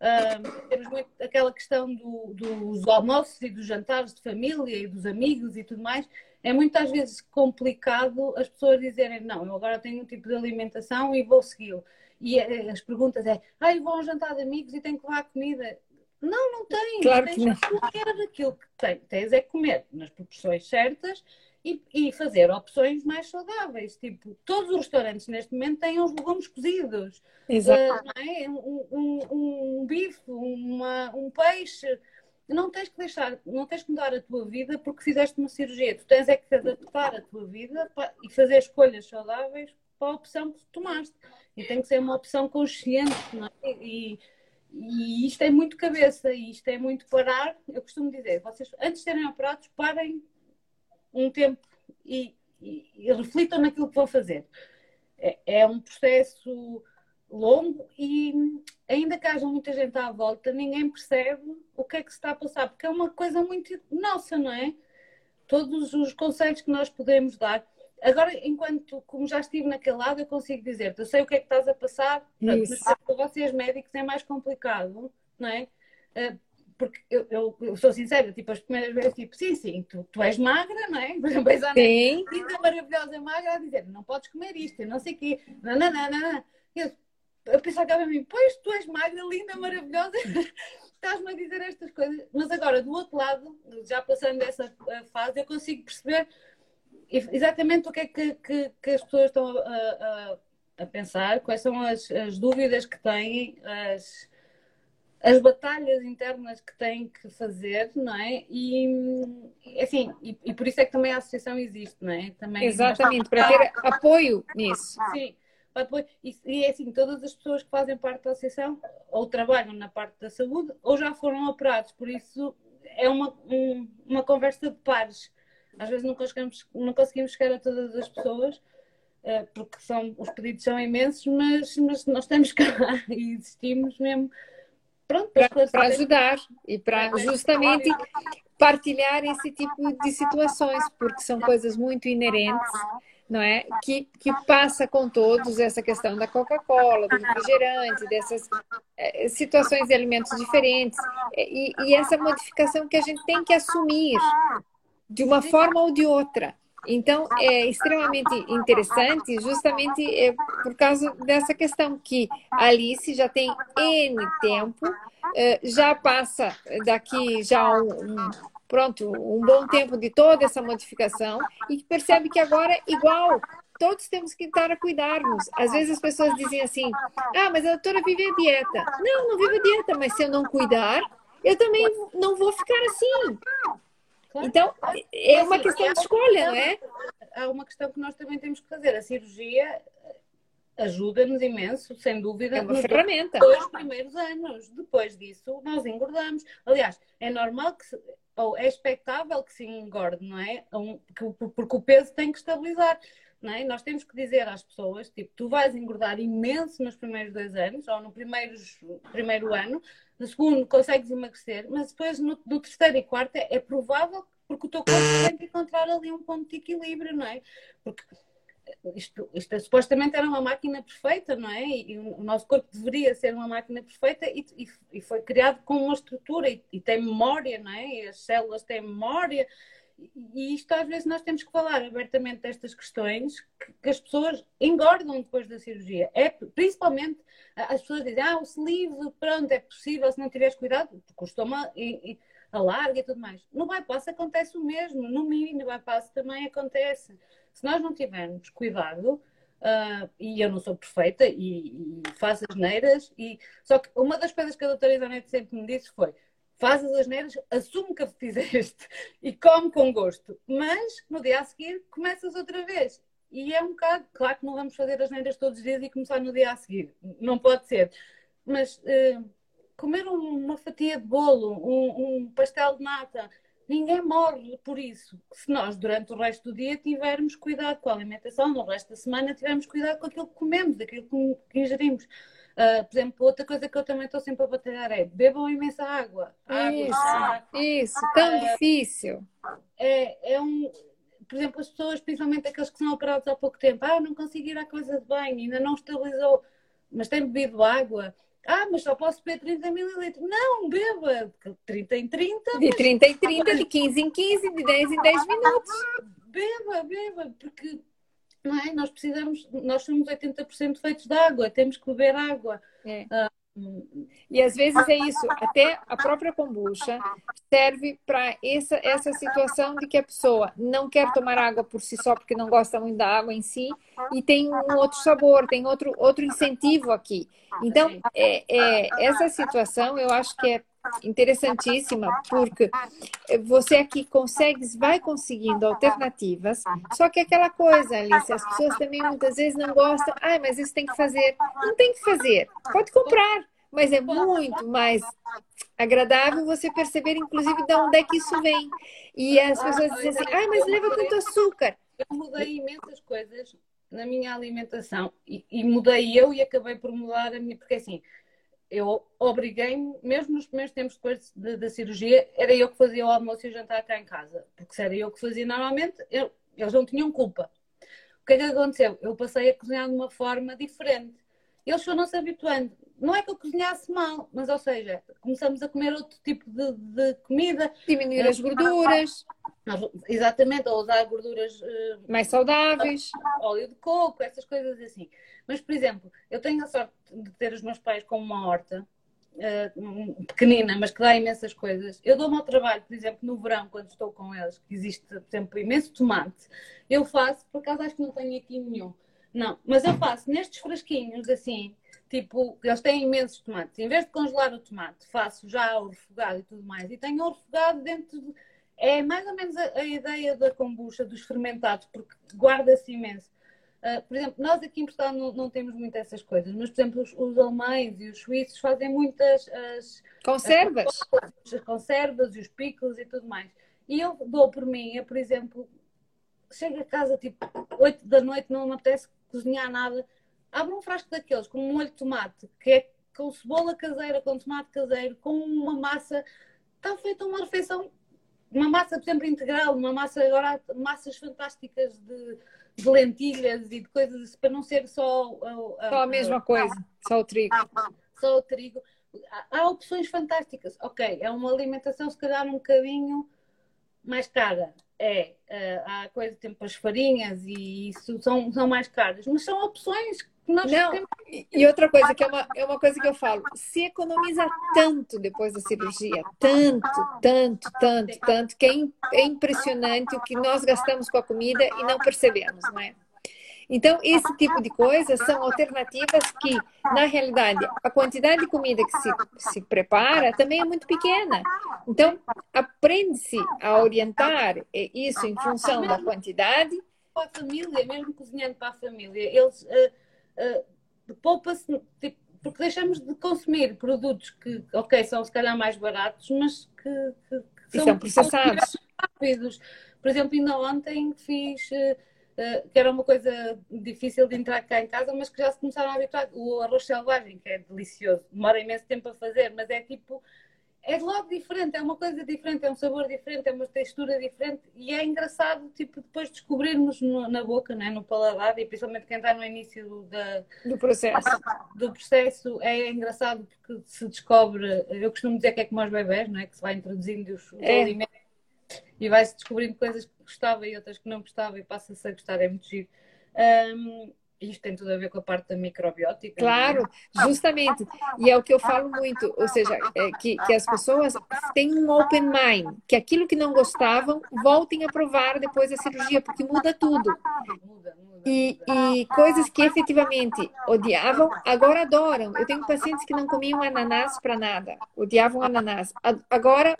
Uh, temos muito aquela questão do, dos almoços e dos jantares de família e dos amigos e tudo mais. É muitas vezes complicado as pessoas dizerem: Não, eu agora tenho um tipo de alimentação e vou segui-lo. E eh, as perguntas é: Ah, eu vou a um jantar de amigos e tenho que levar comida. Não, não tens. Claro tens que não. comer aquilo que tens. Tens é comer nas proporções certas e, e, fazer opções mais saudáveis. Tipo, todos os restaurantes neste momento têm os legumes cozidos. Exato. Uh, é? um, um, um, bife, uma, um peixe. Não tens que deixar, não tens que mudar a tua vida porque fizeste uma cirurgia. Tu tens é que adaptar a tua vida e fazer escolhas saudáveis para a opção que tomaste. E tem que ser uma opção consciente, não é? E, e isto é muito cabeça, e isto é muito parar. Eu costumo dizer, vocês antes de serem operados, parem um tempo e, e, e reflitam naquilo que vão fazer. É, é, um processo longo e ainda que haja muita gente à volta, ninguém percebe o que é que se está a passar, porque é uma coisa muito nossa, não é? Todos os conselhos que nós podemos dar Agora, enquanto, como já estive naquele lado, eu consigo dizer-te, eu sei o que é que estás a passar, Pronto, mas para vocês médicos é mais complicado, não é? Eh, porque eu, eu, eu, sou sincera, tipo, as primeiras vezes, tipo, sim, sim, tu, tu és magra, não é? A sim. linda, maravilhosa, magra, a dizer, não podes comer isto, eu não sei o quê, não, não, não, não. Eu, eu pensava a mim, pois, tu és magra, linda, maravilhosa, estás-me a dizer estas coisas. Mas agora, do outro lado, já passando essa fase, eu consigo perceber exatamente o que é que, que, que as pessoas estão a, a, a, pensar, quais são as, as dúvidas que têm, as, as batalhas internas que têm que fazer, não é? E assim, e, e, por isso é que também a associação existe, não é? Também Exatamente, para ter apoio nisso. Sim, apoio. E, e é assim, todas as pessoas que fazem parte da associação ou trabalham na parte da saúde ou já foram operados, por isso é uma, um, uma conversa de pares às vezes não conseguimos, não conseguimos chegar a todas as pessoas, eh, porque são, os pedidos são imensos, mas, mas nós estamos cá e existimos mesmo. Para ajudar e para justamente partilhar esse tipo de situações, porque são coisas muito inerentes, não é? Que, que passa com todos essa questão da Coca-Cola, do refrigerante, dessas é, situações de alimentos diferentes, e, e essa modificação que a gente tem que assumir de uma forma ou de outra. Então, é extremamente interessante, justamente é, por causa dessa questão que a Alice já tem N tempo, é, já passa daqui já um, um, pronto, um bom tempo de toda essa modificação e percebe que agora é igual. Todos temos que estar a cuidarmos. Às vezes as pessoas dizem assim: ah, mas a doutora vive a dieta. Não, não vivo a dieta, mas se eu não cuidar, eu também não vou ficar assim. Então, é uma questão de escolha, não é? Há uma questão que nós também temos que fazer. A cirurgia ajuda-nos imenso, sem dúvida. É uma ferramenta. Dois primeiros anos. Depois disso, nós engordamos. Aliás, é normal que, se, ou é expectável que se engorde, não é? Porque o peso tem que estabilizar. Não é? Nós temos que dizer às pessoas, tipo, tu vais engordar imenso nos primeiros dois anos, ou no primeiros, primeiro ano, no segundo consegues emagrecer, mas depois no, no terceiro e quarto é, é, provável porque o teu corpo tem que encontrar ali um ponto de equilíbrio, não é? Porque isto, isto é, supostamente era uma máquina perfeita, não é? E, e, o nosso corpo deveria ser uma máquina perfeita e, e, e foi criado com uma estrutura e, tem memória, não é? E as células têm memória e isto às vezes nós temos que falar abertamente destas questões que, que, as pessoas engordam depois da cirurgia. É, principalmente as pessoas dizem, ah, o sleeve, pronto, é possível se não tiveres cuidado, estômago e, e, alarga e tudo mais. No bypass acontece o mesmo, no mini bypass também acontece. Se nós não tivermos cuidado, uh, e eu não sou perfeita e, e faço as neiras, e só que uma das coisas que a doutora Isanete sempre me disse foi faz as asneiras, assume que fizeste e come com gosto, mas no dia a seguir começas outra vez. E é um bocado, claro que não vamos fazer as neiras todos os dias e começar no dia a seguir, não pode ser, mas uh, comer uma fatia de bolo, um, um pastel de nata, ninguém morre por isso. Se nós, durante o resto do dia, tivermos cuidado com a alimentação, no resto da semana, tivermos cuidado com aquilo que comemos, daquilo que ingerimos. Uh, por exemplo, outra coisa que eu também estou sempre a batalhar é bebam imensa água. água isso, água. isso, tão uh, difícil. É, é um. Por exemplo, as pessoas, principalmente aqueles que são operados há pouco tempo, ah, não consigo ir à casa de banho, ainda não estabilizou, mas tem bebido água. Ah, mas só posso beber 30 mililitros. Não, beba 30 em 30. De 30 em 30, de 15 em 15, de 10 em 10 minutos. Beba, beba, porque não é? Nós precisamos, nós somos 80% feitos de água, temos que beber água. É. Uh, e às vezes é isso, até a própria kombucha serve para essa, essa situação de que a pessoa não quer tomar água por si só porque não gosta muito da água em si e tem um outro sabor, tem outro, outro incentivo aqui. Então, é, é, essa situação eu acho que é interessantíssima, porque você aqui consegue, vai conseguindo alternativas, só que aquela coisa, Alice, as pessoas também muitas vezes não gostam, ah, mas isso tem que fazer. Não tem que fazer, pode comprar, mas é muito mais agradável você perceber, inclusive, de onde é que isso vem. E as pessoas dizem assim, ah, mas leva tanto açúcar. Eu mudei imensas coisas na minha alimentação e, e mudei eu e acabei por mudar a minha, porque assim, eu obriguei-me, mesmo nos primeiros tempos depois de, da cirurgia, era eu que fazia o almoço e o jantar cá em casa. Porque se era eu que fazia normalmente, eu, eles não tinham culpa. O que é que aconteceu? Eu passei a cozinhar de uma forma diferente. Eles foram se habituando. Não é que eu cozinhasse mal, mas, ou seja, começamos a comer outro tipo de, de comida. Diminuir as gorduras. Exatamente, a usar gorduras uh, mais saudáveis. Óleo de coco, essas coisas assim. Mas, por exemplo, eu tenho a sorte de ter os meus pais com uma horta uh, pequenina, mas que dá imensas coisas. Eu dou-me ao trabalho, por exemplo, no verão, quando estou com eles, que existe, por exemplo, imenso tomate, eu faço, por acaso acho que não tenho aqui nenhum. Não, mas eu faço nestes frasquinhos assim, tipo, eles têm imensos tomates. Em vez de congelar o tomate, faço já o refogado e tudo mais. E tenho o refogado dentro de... É mais ou menos a, a ideia da kombucha, dos fermentados, porque guarda-se imenso. Uh, por exemplo, nós aqui em Portugal não, não, temos muito essas coisas, mas, por exemplo, os, os alemães e os suíços fazem muitas as, conservas. As, as conservas e os picos e tudo mais. E eu dou por mim, eu, por exemplo, chego a casa tipo 8 da noite, não me apetece cozinhar nada, abro um frasco daqueles com um molho de tomate, que é com cebola caseira, com tomate caseiro, com uma massa. Está feita uma refeição, uma massa, exemplo, integral, uma massa, agora massas fantásticas de, de lentilhas e de coisas para não ser só. A, só a mesma coisa, só o trigo. Só o trigo. Há, há opções fantásticas. Ok, é uma alimentação, se calhar, um bocadinho mais cara. É, uh, há coisa, tipo as farinhas e isso são, são mais caras, mas são opções que nós Não, temos. E outra coisa, que é uma, é uma coisa que eu falo, se economiza tanto depois da cirurgia, tanto, tanto, tanto, tanto, que é, é impressionante o que nós gastamos com a comida e não percebemos, não é? Então, esse tipo de coisas são alternativas que, na realidade, a quantidade de comida que se, se prepara também é muito pequena. Então, aprende-se a orientar isso em função da quantidade. Para a família, mesmo cozinhando para a família, eles uh, uh, poupa-se, tipo, porque deixamos de consumir produtos que, ok, são se calhar mais baratos, mas que, que, que são, são processados. Rápidos. Por exemplo, ainda ontem fiz. Uh, que era uma coisa difícil de entrar cá em casa, mas que já se começaram a habituar. O arroz selvagem, que é delicioso, demora imenso tempo a fazer, mas é tipo. É logo diferente, é uma coisa diferente, é um sabor diferente, é uma textura diferente e é engraçado, tipo, depois descobrirmos no, na boca, né, no paladar e principalmente quem está no início da, do processo. Do processo é engraçado porque se descobre, eu costumo dizer que é como aos bebés, não é? Que se vai introduzindo os, os é. alimentos e vai-se descobrindo coisas que gostava e outras que não gostava e passa-se a gostar, é muito giro. Um, isto tem tudo a ver com a parte da microbiótica. É? Claro, justamente. E é o que eu falo muito, ou seja, é que, que as pessoas têm um open mind, que aquilo que não gostavam, voltem a provar depois da cirurgia, porque muda tudo. Muda, muda, e, e coisas que efetivamente odiavam, agora adoram. Eu tenho pacientes que não comiam ananás para nada, odiavam ananás. Agora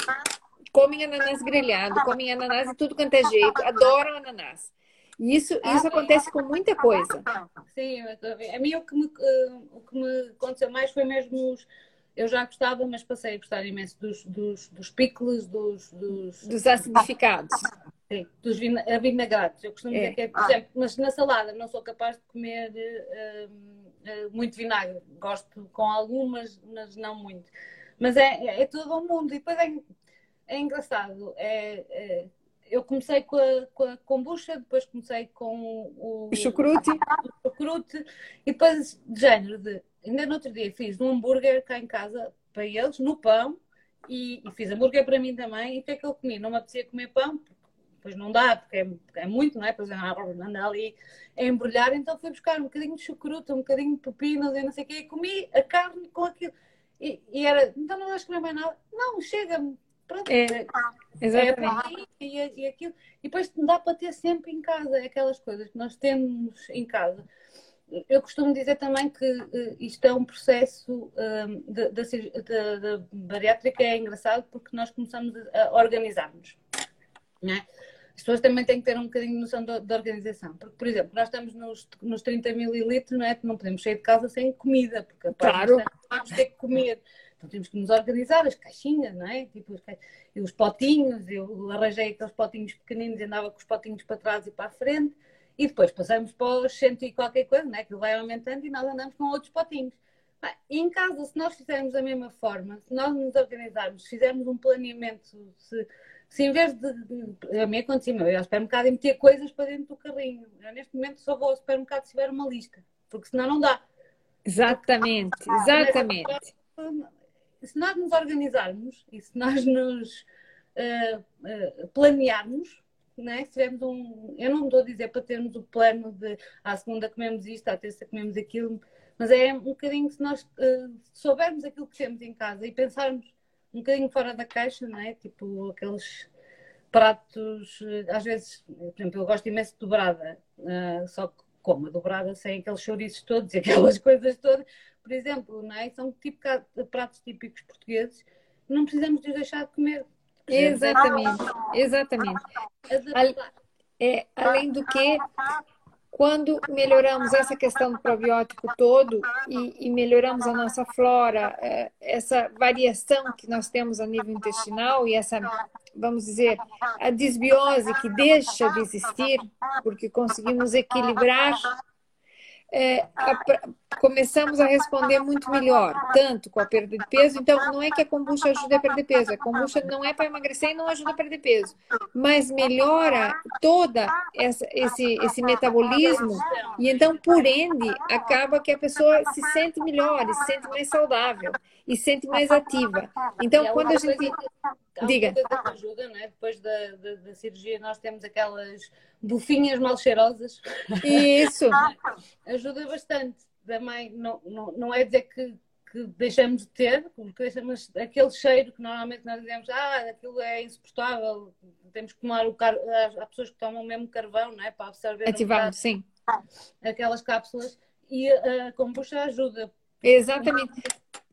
comem ananás grelhado, comem ananás de tudo quanto é jeito, adoram ananás. E isso, isso acontece com muita coisa. Sim, a mim o que, me, o que me aconteceu mais foi mesmo os. Eu já gostava, mas passei a gostar imenso dos, dos, dos pickles, dos, dos. Dos acidificados. Sim, dos vinagrados. Eu costumo é. dizer que é, por exemplo, mas na salada não sou capaz de comer uh, uh, muito vinagre. Gosto com algumas, mas não muito. Mas é, é todo o mundo. E depois é, é engraçado. É, é, eu comecei com a, com a kombucha, depois comecei com o, o chucrute. O chucrute e depois de género de. Ainda no outro dia fiz um hambúrguer cá em casa para eles, no pão, e, e fiz hambúrguer para mim também. E o que é que eu comi? Não me apetecia comer pão, depois não dá, porque é, é muito, não é? Depois anda ali a embrulhar, então fui buscar um bocadinho de chucrute, um bocadinho de pepinos e não sei o quê, e comi a carne com aquilo. E, e era, então não vais comer mais nada? Não, chega-me, Pronto, é, é, exatamente. É, e, e, aquilo. E depois dá para ter sempre em casa aquelas coisas que nós temos em casa. Eu costumo dizer também que uh, isto é um processo um, da bariátrica, é engraçado porque nós começamos a, organizar-nos. Né? As pessoas também têm que ter um bocadinho de noção da organização. Porque, por exemplo, nós estamos nos, nos 30 mililitros, não é? Não podemos sair de casa sem comida, porque claro. vamos ter que comer. Então temos que nos organizar, as caixinhas, não é? Tipo, os, os potinhos, eu arranjei aqueles potinhos pequeninos e andava com os potinhos para trás e para a frente. E depois passamos para os cento e qualquer coisa, né? que vai aumentando e nós andamos com outros potinhos. E em casa, se nós fizermos da mesma forma, se nós nos organizarmos, se fizermos um planeamento, se, se em vez de. A mim aconteceu, eu ia ao supermercado e meter coisas para dentro do carrinho. Eu, neste momento só vou ao supermercado se tiver uma lista, porque senão não dá. Exatamente, exatamente se nós nos organizarmos e se nós nos uh, uh, planearmos, né? se tivermos um. Eu não estou a dizer para termos o plano de à segunda comemos isto, à terça comemos aquilo, mas é um bocadinho se nós uh, soubermos aquilo que temos em casa e pensarmos um bocadinho fora da caixa, não é? Tipo aqueles pratos, às vezes, por exemplo, eu gosto imenso de dobrada, só que como a dobrada sem aqueles chouriços todos e aquelas coisas todas, por exemplo, não é? são tipo pratos típicos portugueses, não precisamos de deixar de comer. Exatamente, exatamente. É, além do que, quando melhoramos essa questão do probiótico todo e, e, melhoramos a nossa flora, é, essa variação que nós temos a nível intestinal e essa, vamos dizer, a desbiose que deixa de existir, porque conseguimos equilibrar é, a, começamos a responder muito melhor, tanto com a perda de peso. Então, não é que a kombucha ajuda a perder peso, a kombucha não é para emagrecer e não ajuda a perder peso, mas melhora toda essa, esse, esse metabolismo e então, por ende, acaba que a pessoa se sente melhor, se sente mais saudável e se sente mais ativa. Então, quando a gente Diga. Que ajuda, né? Depois da, da, da, cirurgia, nós temos aquelas bufinhas mal cheirosas. Isso. ajuda bastante. Também não, não, não é dizer que, que deixamos de ter, porque deixamos aquele cheiro que normalmente nós dizemos, ah, aquilo é insuportável, temos que tomar o carvão. Há pessoas que tomam mesmo carvão, não é? Para absorver. Ativamos, sim. Aquelas cápsulas. E a kombucha ajuda. Exatamente.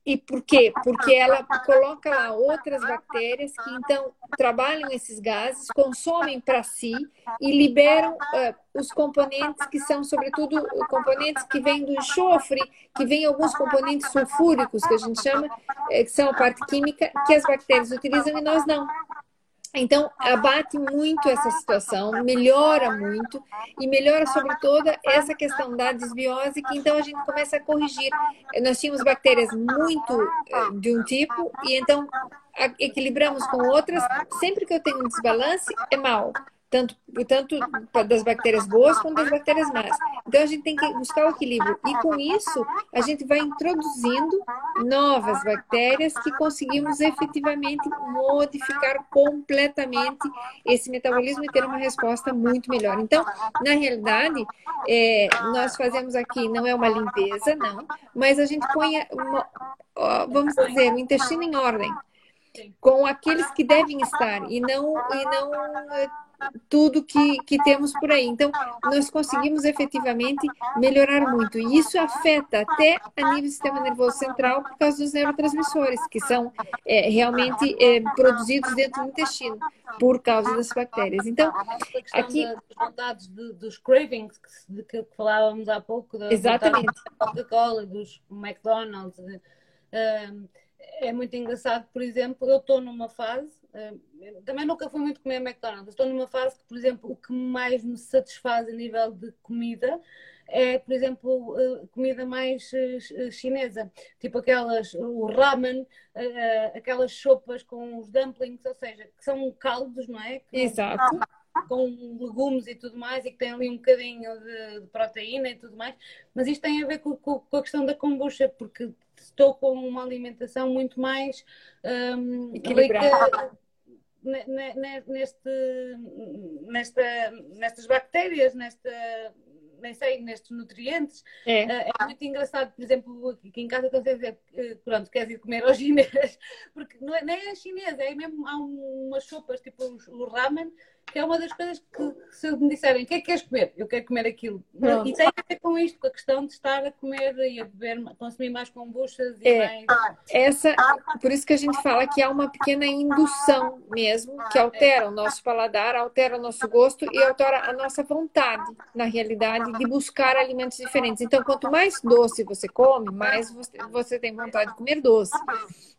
E por quê? Porque ela coloca lá outras bactérias que então trabalham esses gases, consomem para si e liberam uh, os componentes que são, sobretudo, componentes que vêm do enxofre, que vêm alguns componentes sulfúricos, que a gente chama, eh, que são a parte química, que as bactérias utilizam e nós não. Então, abate muito essa situação, melhora muito e melhora, sobretudo, essa questão da desbiose, que então a gente começa a corrigir. Nós tínhamos bactérias muito eh, de um tipo e então equilibramos com outras. Sempre que eu tenho um desbalance, é mal tanto, tanto das bactérias boas quanto das bactérias más. Então a gente tem que buscar o equilíbrio. E com isso, a gente vai introduzindo novas bactérias que conseguimos efetivamente modificar completamente esse metabolismo e ter uma resposta muito melhor. Então, na realidade, é, nós fazemos aqui, não é uma limpeza, não, mas a gente põe, uma, vamos dizer, o intestino em ordem com aqueles que devem estar e não e não tudo que, que temos por aí. Então, nós conseguimos efetivamente melhorar muito. E isso afeta até a nível do sistema nervoso central por causa dos neurotransmissores, que são é, realmente é, produzidos dentro do intestino por causa das bactérias. Então, aqui. Das dos cravings que, que, falávamos há pouco, da Exatamente. Coca-Cola, dos McDonald's. De, uh, é muito engraçado, por exemplo, eu estou numa fase também nunca fui muito comer McDonald's. Estou numa fase que, por exemplo, o que mais me satisfaz a nível de comida é, por exemplo, eh, comida mais eh, chinesa, tipo aquelas, o ramen, eh, aquelas sopas com os dumplings, ou seja, que são caldos, não é? Que Exato. Com legumes e tudo mais, e que tem ali um bocadinho de, de proteína e tudo mais, mas isto tem a ver com, com, com a questão da kombucha, porque estou com uma alimentação muito mais um, rica neste, nesta, nestas bactérias, nesta, nem sei, nestes nutrientes. É. Eh, é muito engraçado, por exemplo, aqui em casa estou a dizer, pronto, queres ir comer ao chinês, porque não é, nem é chinês, é mesmo, há umas sopas, tipo o ramen, que é uma das coisas que, se me disserem o que é que queres comer, eu quero comer aquilo. Pronto. E tem a ver com isto, com a questão de estar a comer e a beber, consumir mais kombuchas e é, mais... Essa, por isso que a gente fala que há uma pequena indução mesmo, que altera o nosso paladar, altera o nosso gosto e altera a nossa vontade, na realidade, de buscar alimentos diferentes. Então, quanto mais doce você come, mais você, você tem vontade de comer doce.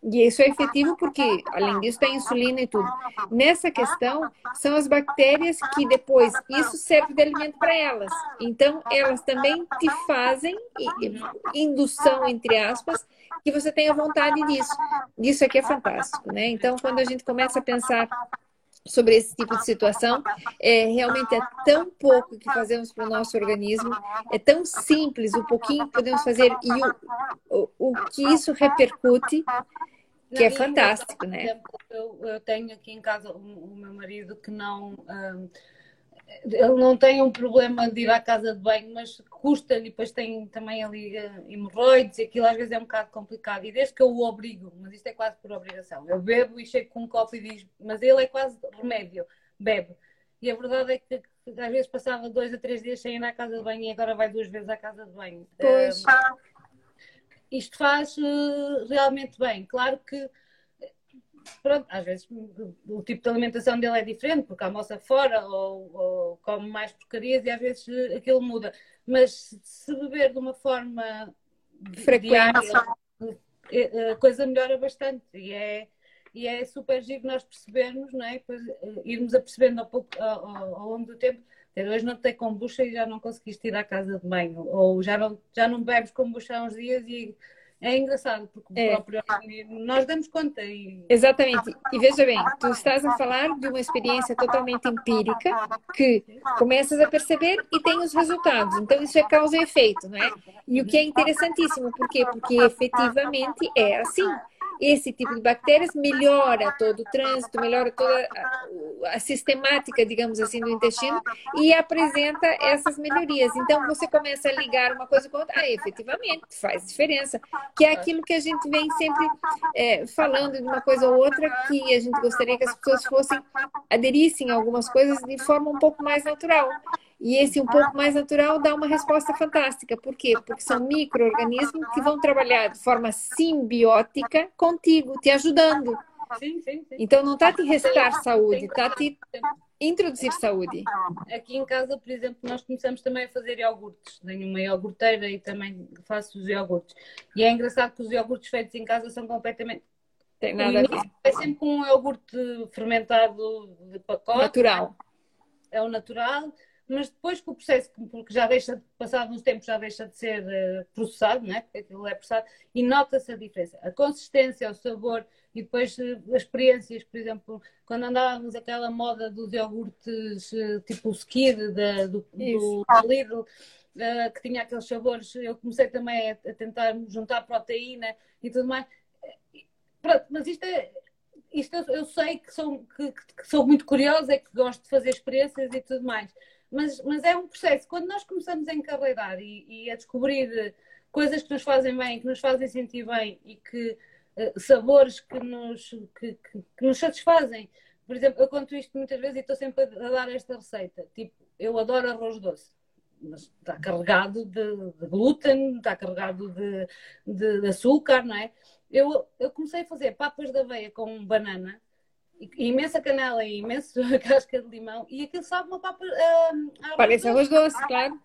E isso é efetivo porque, além disso, tem insulina e tudo. Nessa questão, são as bactérias que depois isso serve de alimento para elas. Então, elas também te fazem indução, entre aspas, que você tenha vontade disso. Isso aqui é fantástico, né? Então, quando a gente começa a pensar sobre esse tipo de situação, é, realmente é tão pouco que fazemos para o nosso organismo, é tão simples o pouquinho que podemos fazer e o, o, o que isso repercute que é fantástico, né? Eu, eu, tenho aqui em casa o, o meu marido que não. Um, ele não tem um problema de ir à casa de banho, mas custa-lhe, depois tem também ali uh, hemorroides e aquilo às vezes é um bocado complicado. E desde que eu o obrigo, mas isto é quase por obrigação, eu bebo e chego com um copo e diz, mas ele é quase remédio, bebe. E a verdade é que, às vezes passava dois a três dias sem ir à casa de banho e agora vai duas vezes à casa de banho. Pois. Uh, isto faz uh, realmente bem. Claro que, pronto, às vezes o tipo de alimentação dele é diferente, porque almoça fora ou, ou come mais porcarias e às vezes uh, aquilo muda. Mas se beber de uma forma frequente, eh, a coisa melhora bastante e é e é super giro nós percebermos, não é? Irmos apercebendo ao, pouco, ao, ao longo do tempo hoje não tem kombucha e já não conseguiste ir à casa de banho, ou já não, já não bebes kombucha há uns dias e é engraçado, porque é. próprio, nós damos conta. E... Exatamente. E veja bem, tu estás a falar de uma experiência totalmente empírica que começas a perceber e tem os resultados. Então, isso é causa e efeito, não é? E o que é interessantíssimo, por quê? Porque efetivamente é assim esse tipo de bactérias melhora todo o trânsito, melhora toda a, sistemática, digamos assim, do intestino e apresenta essas melhorias. Então você começa a ligar uma coisa com outra, ah, efetivamente faz diferença, que é aquilo que a gente vem sempre é, falando de uma coisa ou outra que a gente gostaria que as pessoas fossem aderissem a algumas coisas de forma um pouco mais natural. E esse um pouco mais natural dá uma resposta fantástica. Por quê? Porque são micro-organismos que vão trabalhar de forma simbiótica contigo, te ajudando. Sim, sim, sim. Então não está a te restar saúde, está a te introduzir saúde. Aqui em casa, por exemplo, nós começamos também a fazer iogurtes. Tenho uma iogurteira e também faço os iogurtes. E é engraçado que os iogurtes feitos em casa são completamente. Tem nada a ver. É sempre com um iogurte fermentado de pacote. Natural. É o natural mas depois que o processo, porque já deixa, passado uns tempos, já deixa de ser uh, processado, né? porque aquilo é processado, e nota-se a diferença. A consistência, o sabor e depois uh, as experiências, por exemplo, quando andávamos aquela moda dos iogurtes uh, tipo o Skid, do, do Lidl, que tinha aqueles sabores, eu comecei também a, a tentar juntar proteína e tudo mais. Pronto, mas isto é, isto eu, eu sei que sou, que, que, sou muito curiosa, é que gosto de fazer experiências e tudo mais mas, mas é um processo. Quando nós começamos a encarreirar e, e, a descobrir coisas que nos fazem bem, que nos fazem sentir bem e que uh, sabores que nos, que, que, que, nos satisfazem. Por exemplo, eu conto isto muitas vezes e estou sempre a, a dar esta receita. Tipo, eu adoro arroz doce mas está carregado de, de, glúten, está carregado de, de, de, açúcar, não é? Eu, eu comecei a fazer papas de aveia com banana imensa canela e imensa casca de limão e aquilo sabe uma papa. Uh, Parece arroz doce, claro.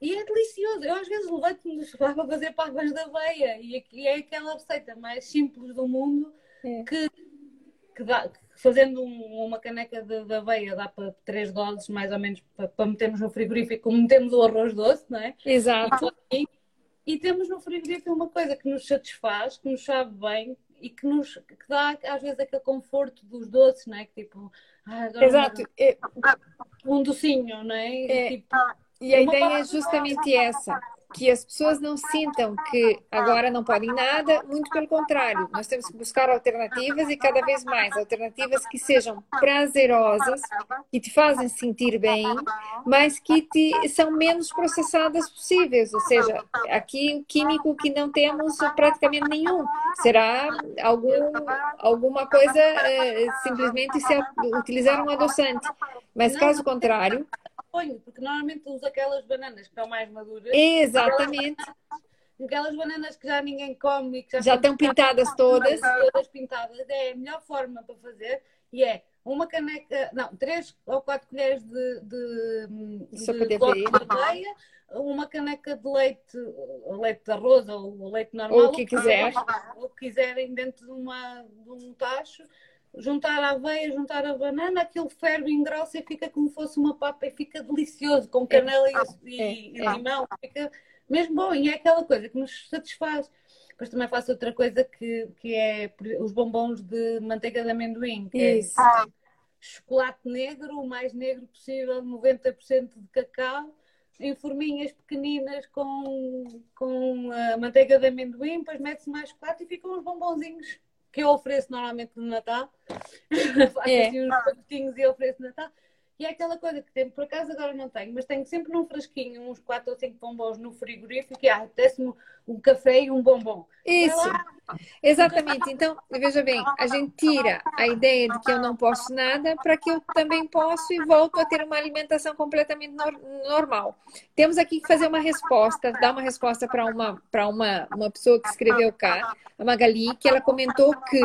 E é delicioso. Eu às vezes levanto-me para fazer papas de aveia e aqui é aquela receita mais simples do mundo é. que, que, dá, fazendo um, uma caneca de, de, aveia dá para três doses mais ou menos para, para metermos no frigorífico como metemos o arroz doce, não é? Exato. E, e temos no frigorífico uma coisa que nos satisfaz, que nos sabe bem, e que nos que dá às vezes aquele conforto dos doces, não é? Que tipo, ah, Exato. É, um docinho, não é? é tipo, e a ideia é justamente essa que as pessoas não sintam que agora não podem nada, muito pelo contrário, nós temos que buscar alternativas e cada vez mais alternativas que sejam prazerosas, que te fazem sentir bem, mas que te, são menos processadas possíveis, ou seja, aqui o químico que não temos praticamente nenhum, será algum, alguma coisa é, simplesmente se utilizar um adoçante, mas caso contrário, ponho, porque normalmente uso aquelas bananas que estão mais maduras. Exatamente. Aquelas bananas que já ninguém come e que já, já estão pintadas todas. Todas pintadas. É a melhor forma para fazer e é uma caneca, não, três ou quatro colheres de, de, de, de aveia, uma caneca de leite, leite de arroz ou leite normal. Ou o que quiser. Ou quiserem dentro de, uma, de um tacho juntar a aveia, juntar a banana, aquilo ferve, engrossa e fica como fosse uma papa e fica delicioso, com canela e, é, e, é. limão, fica mesmo bom e é aquela coisa que nos satisfaz. Depois também faço outra coisa que, que é os bombons de manteiga de amendoim. Que é Isso. É chocolate negro, o mais negro possível, 90% de cacau, em forminhas pequeninas com, com a manteiga de amendoim, depois mete-se mais chocolate e ficam uns bombonzinhos que eu ofereço normalmente no Natal. Faço é. assim uns pacotinhos e ofereço no Natal. E é aquela coisa que tenho, por acaso agora não tenho, mas tenho sempre num frasquinho uns 4 ou 5 bombons no frigorífico e ah, apetece-me um café e um bombom. Isso, exatamente. Então, veja bem, a gente tira a ideia de que eu não posso nada para que eu também posso e volto a ter uma alimentação completamente normal. Temos aqui que fazer uma resposta, dar uma resposta para uma, uma, uma pessoa que escreveu cá, a Magali, que ela comentou que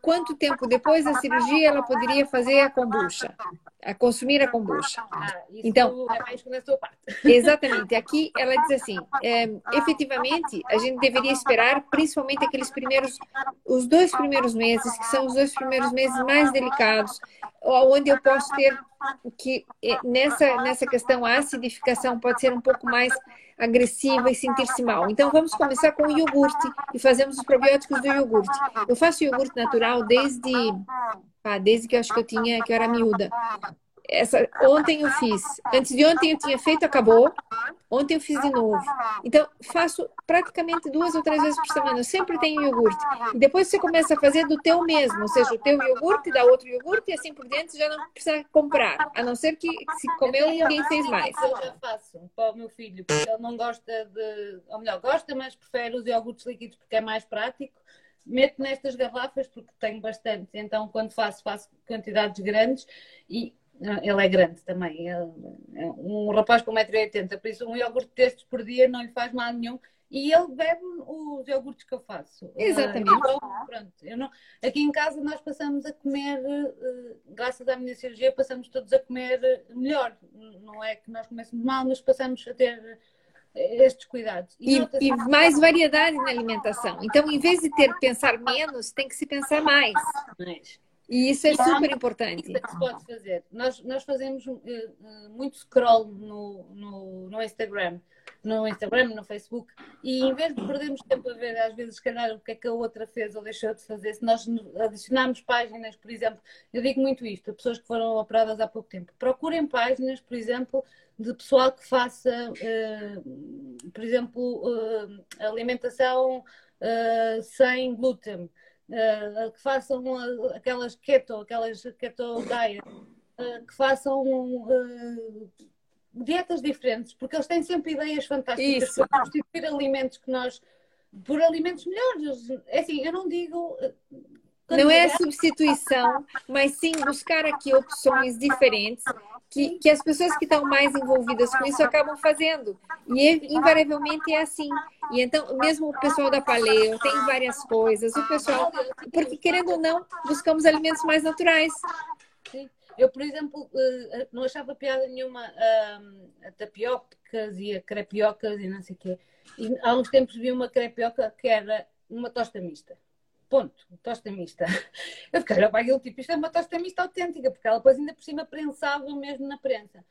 quanto tempo depois da cirurgia ela poderia fazer a kombucha? A consumir a kombucha. Ah, então, é. Exatamente. Aqui ela diz assim: é, efetivamente, a gente deveria esperar, principalmente aqueles primeiros, os dois primeiros meses, que são os dois primeiros meses mais delicados, onde eu posso ter que é, nessa nessa questão a acidificação pode ser um pouco mais agressiva e sentir-se mal. Então vamos começar com o iogurte e fazemos os probióticos do iogurte. Eu faço iogurte natural desde ah, desde que eu acho que eu tinha que eu era miúda. Essa, ontem eu fiz. Antes de ontem eu tinha feito, acabou. Ontem eu fiz de novo. Então, faço praticamente duas ou três vezes por semana. Eu sempre tenho iogurte. E depois você começa a fazer do teu mesmo. Ou seja, o teu iogurte dá outro iogurte e assim por diante já não precisa comprar. A não ser que se comeu ninguém fez mais. Eu já faço para o meu filho, porque ele não gosta de... Ou melhor, gosta, mas prefere os iogurtes líquidos porque é mais prático meto nestas garrafas porque tenho bastante, então quando faço, faço quantidades grandes e ele é grande também. Ele, é um rapaz com 1,80m, por isso um iogurte destes por dia não lhe faz mal nenhum. E ele bebe os iogurtes que eu faço. Exatamente. Então, pronto, eu não... Aqui em casa nós passamos a comer, eh, graças à minha cirurgia, passamos todos a comer melhor. Não é que nós comecemos mal, mas passamos a ter estes cuidados. E, e, e mais variedade na alimentação. Então, em vez de ter pensar menos, tem que se pensar mais. mais. E isso é super importante. Isso é que se pode fazer. Nós, nós fazemos uh, muito scroll no, no, no, Instagram, no Instagram, no Facebook, e em vez de perdermos tempo a ver, às vezes, se calhar, o que é que a outra fez ou deixou de fazer, se nós adicionarmos páginas, por exemplo, eu digo muito isto, a pessoas que foram operadas há pouco tempo, procurem páginas, por exemplo, de pessoal que faça, uh, por exemplo, uh, alimentação sem glúten uh, que façam uh, aquelas keto, aquelas keto diet, uh, que façam dietas diferentes, porque eles têm sempre ideias fantásticas Isso. para substituir alimentos que nós por alimentos melhores. É assim, eu não digo não é a substituição, mas sim buscar aqui opções diferentes que, que as pessoas que estão mais envolvidas com isso acabam fazendo. E invariavelmente é assim. E então, mesmo o pessoal da Paleo tem várias coisas, o pessoal. Porque, querendo ou não, buscamos alimentos mais naturais. Sim. Eu, por exemplo, eh, não achava piada nenhuma a, a tapiocas e a crepiocas e não sei o quê. E há uns tempos vi uma crepioca que era uma tosta mista. Ponto. Tosta mista. Eu fiquei a para aquilo tipo, isto é uma tosta mista autêntica, porque ela depois ainda por cima prensava mesmo na prensa.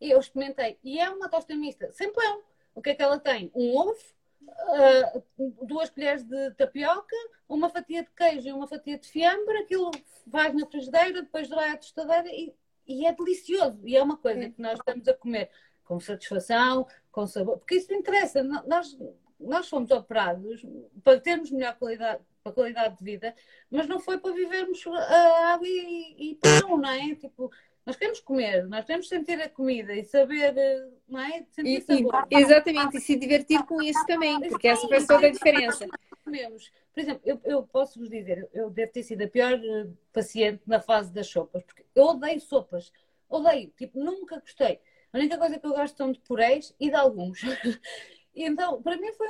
E eu experimentei. E é uma tosta mista, sem pão. O que é que ela tem? Um ovo, uh, duas colheres de tapioca, uma fatia de queijo e uma fatia de fiambre, aquilo vai na frigideira, depois vai à tostadeira e, e é delicioso. E é uma coisa que nós estamos a comer com satisfação, com sabor, porque isso interessa. Nós, nós fomos operados para termos melhor qualidade, para qualidade de vida, mas não foi para vivermos a água e, e pão, não é? Tipo, nós queremos comer, nós queremos sentir a comida e saber, não é? Sentir e, sabor. E, exatamente, e se divertir com isso também, porque essa faz toda a diferença. Comemos. Por exemplo, eu, eu posso vos dizer, eu devo ter sido a pior eh, paciente na fase das sopas, porque eu odeio sopas, odeio, tipo, nunca gostei. A única coisa que eu gosto são de puréis e de alguns. Então, para mim foi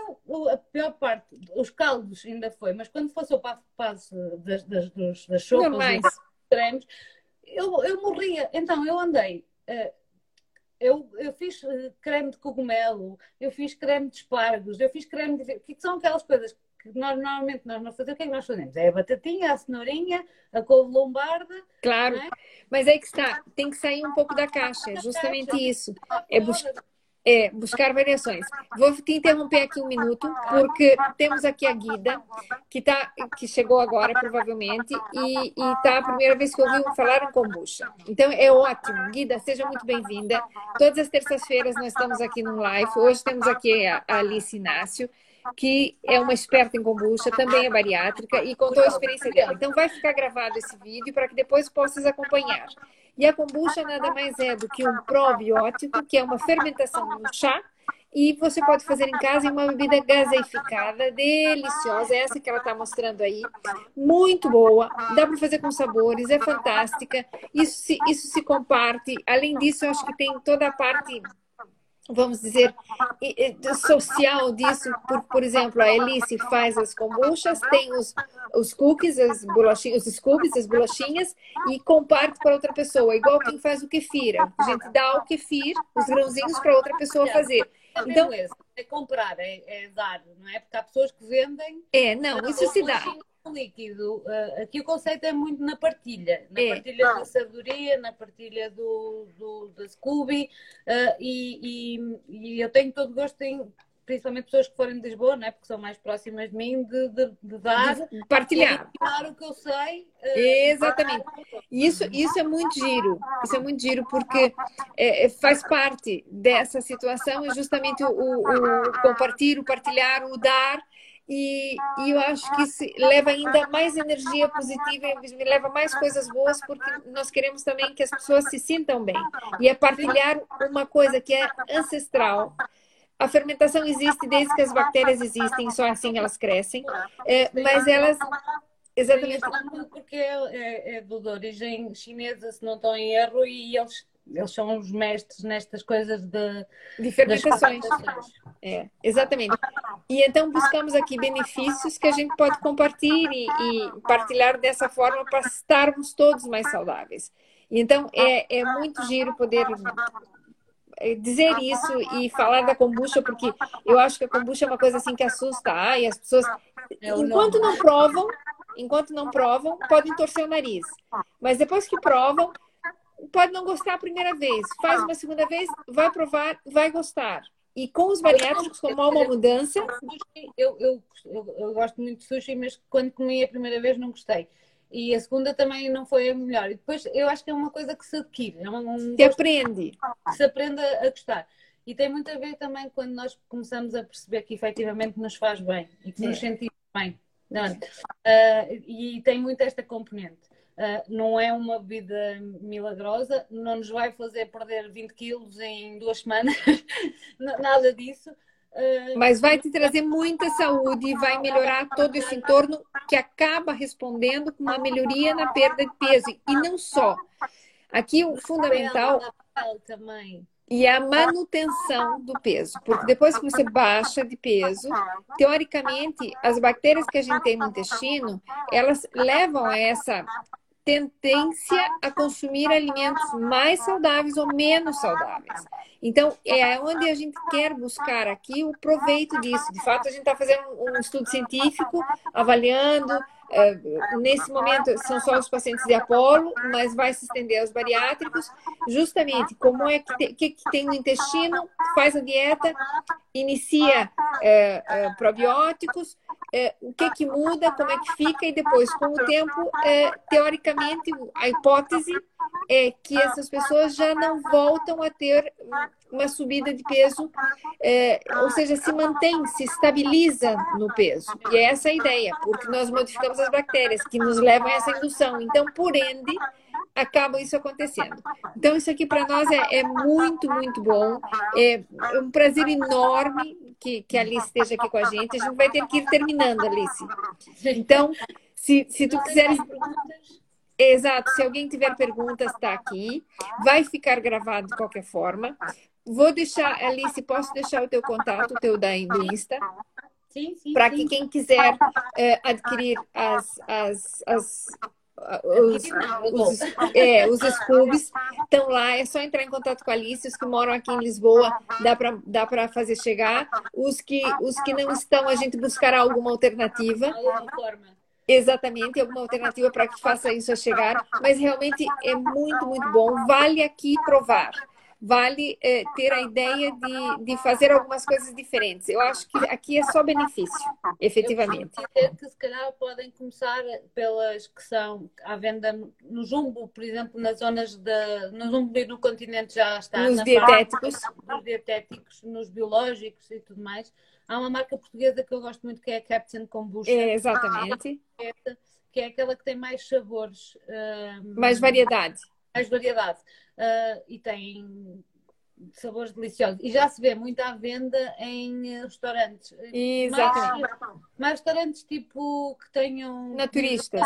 a pior parte. Os caldos ainda foi, mas quando fosse o passo das, das, das, das sopas, dos cremes, eu, eu morria. Então, eu andei. Uh, eu, eu fiz uh, creme de cogumelo, eu fiz creme de espargos, eu fiz creme de. que são aquelas coisas que nós normalmente nós não fazemos. O que é que nós fazemos? É a batatinha, a cenourinha, a couve lombarda. Claro, é? mas aí que está, tem que sair um pouco da caixa, é justamente isso. É buscar é, buscar variações. Vou te interromper aqui um minuto, porque temos aqui a Guida, que, tá, que chegou agora, provavelmente, e está a primeira vez que ouviu falar em kombucha. Então, é ótimo. Guida, seja muito bem-vinda. Todas as terças-feiras nós estamos aqui no live. Hoje temos aqui a Alice Inácio, que é uma experta em kombucha, também é bariátrica, e contou a experiência dela. Então, vai ficar gravado esse vídeo para que depois possas acompanhar. E a kombucha nada mais é do que um probiótico, que é uma fermentação no chá, e você pode fazer em casa em uma bebida gaseificada, deliciosa, essa que ela está mostrando aí, muito boa, dá para fazer com sabores, é fantástica, isso se, isso se comparte. Além disso, eu acho que tem toda a parte vamos dizer, social disso, por, por exemplo, a Elice faz as kombuchas, tem os, os cookies, as bolachinhas, os scoobies, as bolachinhas, e comparte para outra pessoa, igual quem faz o kefir. A gente dá o kefir, os grãozinhos para outra pessoa fazer. Então, é comprar, é, é, dar, não é? Porque há pessoas que vendem. É, não, isso se dá. Líquido. Uh, aqui o conceito é muito na partilha, na é. partilha da sabedoria, na partilha do, do, da Scooby, uh, e, e, e, eu tenho todo gosto em principalmente pessoas que forem de Lisboa, né? porque são mais próximas de mim, de, de, de dar, de partilhar. o que eu sei. Uh, Exatamente. Isso, isso é muito giro. Isso é muito giro porque é, faz parte dessa situação é justamente o, o, o compartilhar, o partilhar, o dar. E, e, eu acho que isso leva ainda mais energia positiva, me leva mais coisas boas, porque nós queremos também que as pessoas se sintam bem. E é partilhar uma coisa que é ancestral, a fermentação existe desde que as bactérias existem, só assim elas crescem, é, mas elas. Exatamente. Porque é, é, é de origem chinesa, se não estou em erro, e eles, eles são os mestres nestas coisas de, de fermentações. É, exatamente. E então buscamos aqui benefícios que a gente pode compartilhar e, e partilhar dessa forma para estarmos todos mais saudáveis. Então é, é muito giro poder é, dizer isso e falar da kombucha, porque eu acho que a kombucha é uma coisa assim que assusta. Ai, as pessoas, enquanto não provam, enquanto não provam, podem torcer o nariz. Mas depois que provam, pode não gostar a primeira vez. Faz uma segunda vez, vai provar, vai gostar. E com os bariátricos, como há uma mudança. Eu, eu, eu, eu gosto muito de sushi, mas quando comi a primeira vez não gostei e a segunda também não foi a melhor. E depois eu acho que é uma coisa que se adquire, é um, se aprende. Que se aprende a, gostar. E tem muito a ver também quando nós começamos a perceber que efetivamente nos faz bem e que é. nos sentimos bem. Uh, e tem muito esta componente. Uh, não é uma bebida milagrosa, não nos vai fazer perder 20 quilos em duas semanas, nada disso, mas vai te trazer muita saúde e vai melhorar todo esse entorno que acaba respondendo com uma melhoria na perda de peso. E não só. Aqui o fundamental também. E a manutenção do peso. Porque depois que você baixa de peso, teoricamente, as bactérias que a gente tem no intestino, elas levam a essa tendência a consumir alimentos mais saudáveis ou menos saudáveis. Então, é onde a gente quer buscar aqui o proveito disso. De fato, a gente está fazendo um estudo científico, avaliando. Uh, nesse momento são só os pacientes de Apolo, mas vai se estender aos bariátricos, justamente como é que, te, que, que tem no intestino, faz a dieta, inicia uh, uh, probióticos, é, o que que muda, como é que fica e depois, com o tempo, é, teoricamente, a hipótese é que essas pessoas já não voltam a ter uma subida de peso, é, ou seja, se mantém, se estabiliza no peso. E é essa a ideia, porque nós modificamos as bactérias que nos levam a essa indução. Então, por ende, acaba isso acontecendo. Então, isso aqui para nós é, é, muito, muito bom. É, é um prazer enorme que, que a Alice esteja aqui com a gente. A gente vai ter que ir terminando, Alice. Então, se, se tu quiseres. Exato, se alguém tiver perguntas, está aqui. Vai ficar gravado de qualquer forma. Vou deixar, Alice, posso deixar o teu contato, o teu da Insta? Sim, sim. Para que quem quiser é, adquirir as, as, as os, os, é, os Scoobies estão lá, é só entrar em contato com a Alice, os que moram aqui em Lisboa, dá para dá fazer chegar. Os que, os que não estão, a gente buscará alguma alternativa. Exatamente, alguma alternativa para que faça isso a chegar, mas realmente é muito, muito bom. Vale aqui provar vale é, ter a ideia de, de fazer algumas coisas diferentes. Eu acho que aqui é só benefício, efetivamente. Eu que se calhar podem começar pelas que são à venda no Jumbo, por exemplo, nas zonas de. No Jumbo e no continente já está. Nos dietéticos. nos dietéticos, nos biológicos e tudo mais. Há uma marca portuguesa que eu gosto muito que é a Captain Kombucha. É, exatamente. Que é aquela que tem mais sabores. mais variedade mais variedade. Uh, e tem de sabores deliciosos. E já se vê muito à venda em restaurantes. Exatamente. Mais, mais restaurantes tipo que tenham. Naturistas.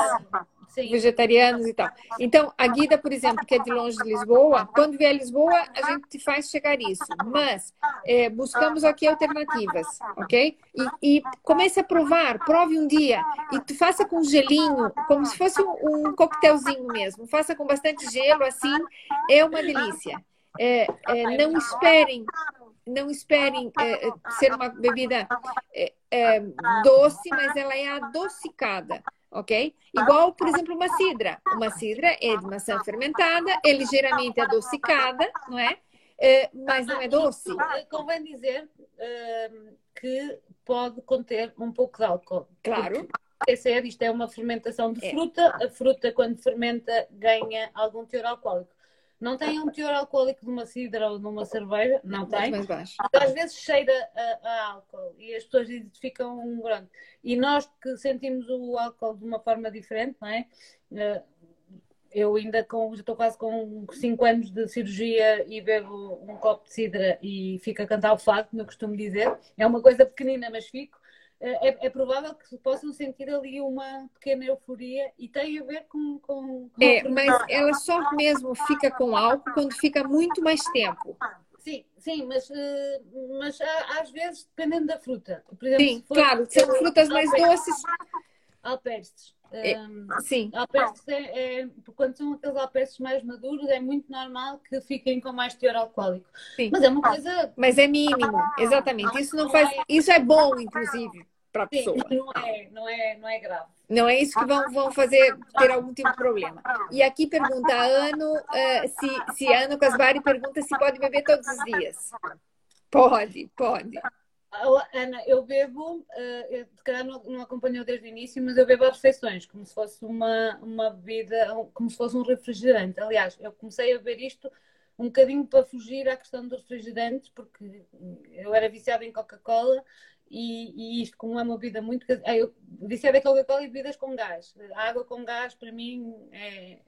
Sim. vegetarianos e tal. Então, a Guida, por exemplo, que é de longe de Lisboa, quando vier a Lisboa, a gente faz chegar isso. Mas é, buscamos aqui alternativas, ok? E, e, comece a provar, prove um dia. E tu faça com gelinho, como se fosse um, um coquetelzinho mesmo. Faça com bastante gelo, assim, é uma delícia. É, é, não esperem não esperem é, ser uma bebida é, é, doce, mas ela é adocicada ok? Igual, por exemplo, uma cidra. Uma cidra é de maçã fermentada, é ligeiramente adocicada, não é? é mas não é doce. Convém dizer uh, que pode conter um pouco de álcool. Claro. Esquecer, isto é uma fermentação de é. fruta. É. A fruta, quando fermenta, ganha algum teor alcoólico. Não tem um teor alcoólico de uma cidra ou de uma cerveja, não tem. Mais baixo. Às vezes cheira a, a, álcool e as pessoas identificam um grande. E nós que sentimos o álcool de uma forma diferente, não é? Eh, eu ainda com, já estou quase com 5 anos de cirurgia e bebo um copo de cidra e fico a cantar o fado, como eu costumo dizer. É uma coisa pequenina, mas fico. É, é, provável que possam sentir ali uma pequena euforia e tem a ver com. com, com é, mas ela só mesmo fica com álcool quando fica muito mais tempo. Sim, sim, mas, eh, mas às vezes dependendo da fruta. Exemplo, sim, for, claro, são frutas mais doces. Alpestes. É, sim. Alpestes é, é, quando são aqueles alpestes mais maduros, é muito normal que fiquem com mais teor alcoólico. Sim. Mas é uma coisa. Mas é mínimo, exatamente. Isso não faz. Isso é bom, inclusive para a pessoa. Sim, não é, não é, não é grave. Não é isso que vão, vão fazer ter algum tipo de problema. E aqui pergunta a Ano, uh, se, se a Ano Casbari pergunta se pode beber todos os dias. Pode, pode. Ana, eu bebo, uh, se calhar não, acompanhou desde o início, mas eu bebo as refeições, como se fosse uma, uma bebida, como se fosse um refrigerante. Aliás, eu comecei a beber isto um bocadinho para fugir à questão dos refrigerantes, porque eu era viciada em Coca-Cola e, e, isto, como é uma bebida muito. Ah, eu disse é da Coca-Cola e bebidas com gás. A água com gás, para mim, é,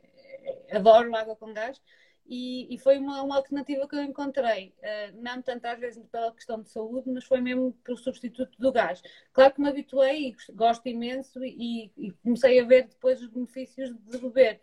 é, adoro água com gás. E, e foi uma, uma, alternativa que eu encontrei. Uh, não tanto às vezes pela questão de saúde, mas foi mesmo pelo substituto do gás. Claro que me habituei e gosto imenso e, e comecei a ver depois os benefícios de beber.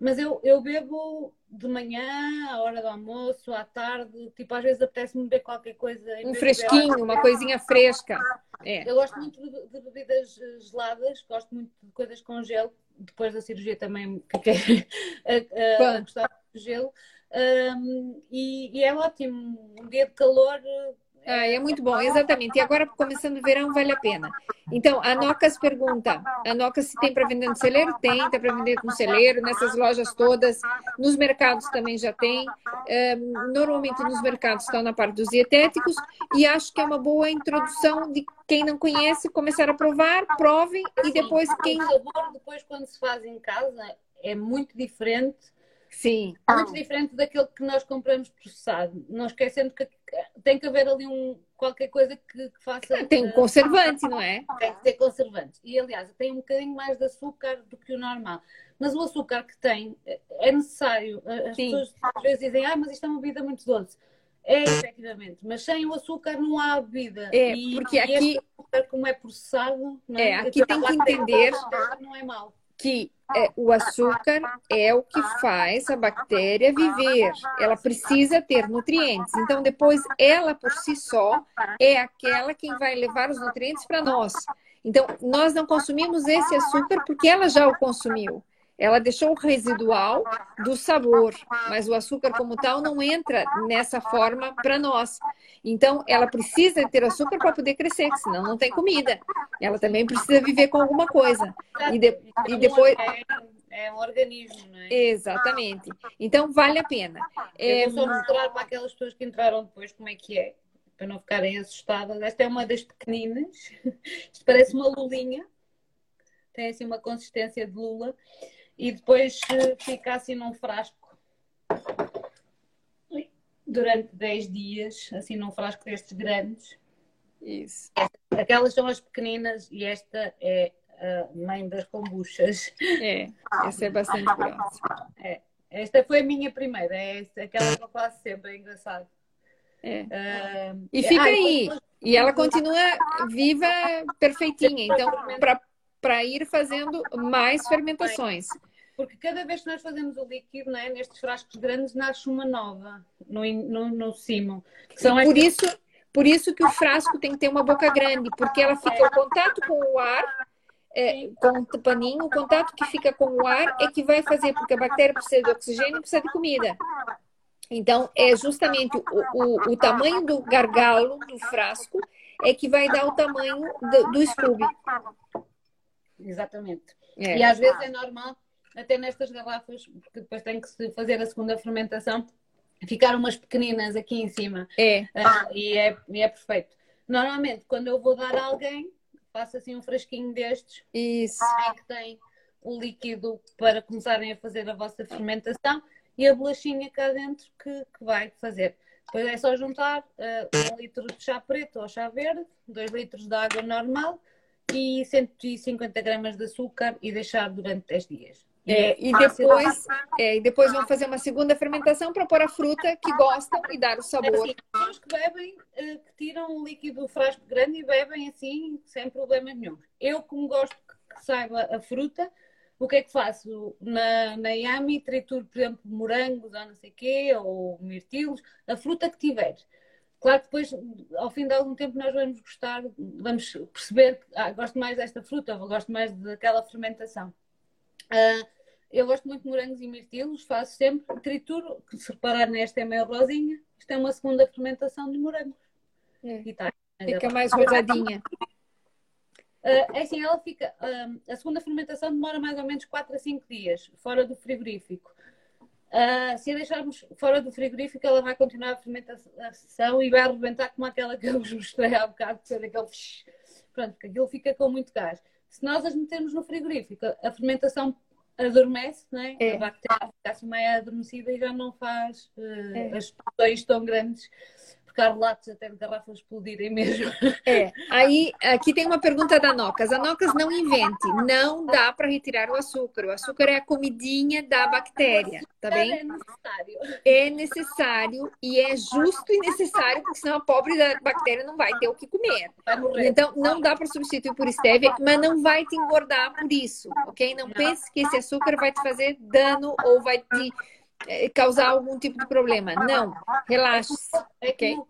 Mas eu, eu bebo de manhã, à hora do almoço, à tarde, tipo, às vezes apetece-me beber qualquer coisa. Um fresquinho, uma coisinha fresca. É. Eu gosto muito de, de, bebidas geladas, gosto muito de coisas com gelo. Depois da cirurgia também fiquei a, a, a gostar gelo. Um, e, e, é ótimo. Um dia de calor ah, é muito bom, exatamente. E agora, começando o verão, vale a pena. Então, a Nocas pergunta: a Nocas se tem para vender no celeiro? Tem, tem para vender com celeiro, nessas lojas todas. Nos mercados também já tem. Um, normalmente, nos mercados estão na parte dos dietéticos. E acho que é uma boa introdução de quem não conhece começar a provar, provem e depois quem. O sabor, depois, quando se faz em casa, é muito diferente Sim. Muito diferente daquele que nós compramos processado. Não esquecendo que tem que haver ali um, qualquer coisa que, que faça. Tem um conservante, não é? Tem que ter conservante. E aliás, tem um bocadinho mais de açúcar do que o normal. Mas o açúcar que tem é necessário. As Sim. pessoas às vezes dizem, ah, mas isto é uma bebida muito doce. É, efetivamente, mas sem o açúcar não há bebida. É, e, porque e aqui. Açúcar, como é processado, não é? é aqui tem que entender. Não é mau que é, o açúcar é o que faz a bactéria viver. Ela precisa ter nutrientes. Então, depois, ela por si só é aquela quem vai levar os nutrientes para nós. Então, nós não consumimos esse açúcar porque ela já o consumiu. Ela deixou o residual do sabor, mas o açúcar como tal não entra nessa forma para nós. Então, ela precisa ter açúcar para poder crescer, senão não tem comida. Ela também precisa viver com alguma coisa. E, de, e depois. É, é um organismo, não é? Exatamente. Então, vale a pena. Eu é... vou só mostrar para aquelas pessoas que entraram depois como é que é, para não ficarem assustadas. Esta é uma das pequeninas. Isto parece uma lulinha. Tem assim uma consistência de lula e depois fica assim num frasco durante 10 dias, assim num frasco destes grandes. Isso. Aquelas são as pequeninas e esta é a mãe das kombuchas. É, essa é bastante grossa. É. Esta foi a minha primeira, é aquela que eu faço sempre, é engraçado. É. Uh, e fica ah, aí. Depois... E ela continua viva, perfeitinha. Então, para ir fazendo mais fermentações. Porque cada vez que nós fazemos o líquido, né, nestes frascos grandes, nasce uma nova no, no, no cimo. São por, isso, por isso que o frasco tem que ter uma boca grande, porque ela fica em contato com o ar é, com o paninho, o contato que fica com o ar é que vai fazer, porque a bactéria precisa de oxigênio e precisa de comida. Então, é justamente o, o, o, tamanho do gargalo do frasco é que vai dar o tamanho do, do. Exatamente. É. E às vezes é normal, até nestas garrafas, porque depois tem que se fazer a segunda fermentação, ficar umas pequeninas aqui em cima. É. Uh, e, é e é perfeito. Normalmente, quando eu vou dar a alguém, faço assim um frasquinho destes. Isso. Em que tem o líquido para começarem a fazer a vossa fermentação e a bolachinha cá dentro que, que vai fazer. Depois é só juntar uh, um litro de chá preto ou chá verde, 2 litros de água normal e 150 gramas de açúcar e deixar durante 10 dias. É, e, depois, é, e depois vão fazer uma segunda fermentação para pôr a fruta que gostam e dar o sabor. É assim, pessoas que bebem, uh, que tiram um líquido frasco grande e bebem assim, sem problema nenhum. Eu, como gosto que saiba a fruta, o que é que faço? Na, na Yami trituro, por exemplo, morangos ou não sei o quê, ou mirtilos, a fruta que tiver. Claro que depois, ao fim de algum tempo, nós vamos gostar, vamos perceber que ah, gosto mais desta fruta, ou gosto mais daquela fermentação. Uh, eu gosto muito de morangos e mirtilos, faço sempre trituro, que se reparar nesta é meio rosinha, isto é uma segunda fermentação de morangos. É. Tá, fica mais rosadinha. Uh, é assim, ela fica. Uh, a segunda fermentação demora mais ou menos 4 a 5 dias, fora do frigorífico. Uh, se a deixarmos fora do frigorífico, ela vai continuar a fermentação e vai arrebentar como aquela que eu vos mostrei há bocado, que daquele. Pronto, porque aquilo fica com muito gás. Se nós as metermos no frigorífico, a fermentação adormece, não é? é. A bactéria fica assim meio adormecida e já não faz uh, é. as explosões tão grandes relatos até de garrafas explodirem mesmo. É, aí aqui tem uma pergunta da Nocas. A Nocas não invente, não dá para retirar o açúcar. O açúcar é a comidinha da bactéria, tá bem? É necessário. É necessário e é justo e necessário, porque senão a pobre da bactéria não vai ter o que comer. Então, não dá para substituir por stevia, mas não vai te engordar por isso, ok? Não, pense que esse açúcar vai te fazer dano ou vai te causar algum tipo de problema. Não, relaxe. É okay? o,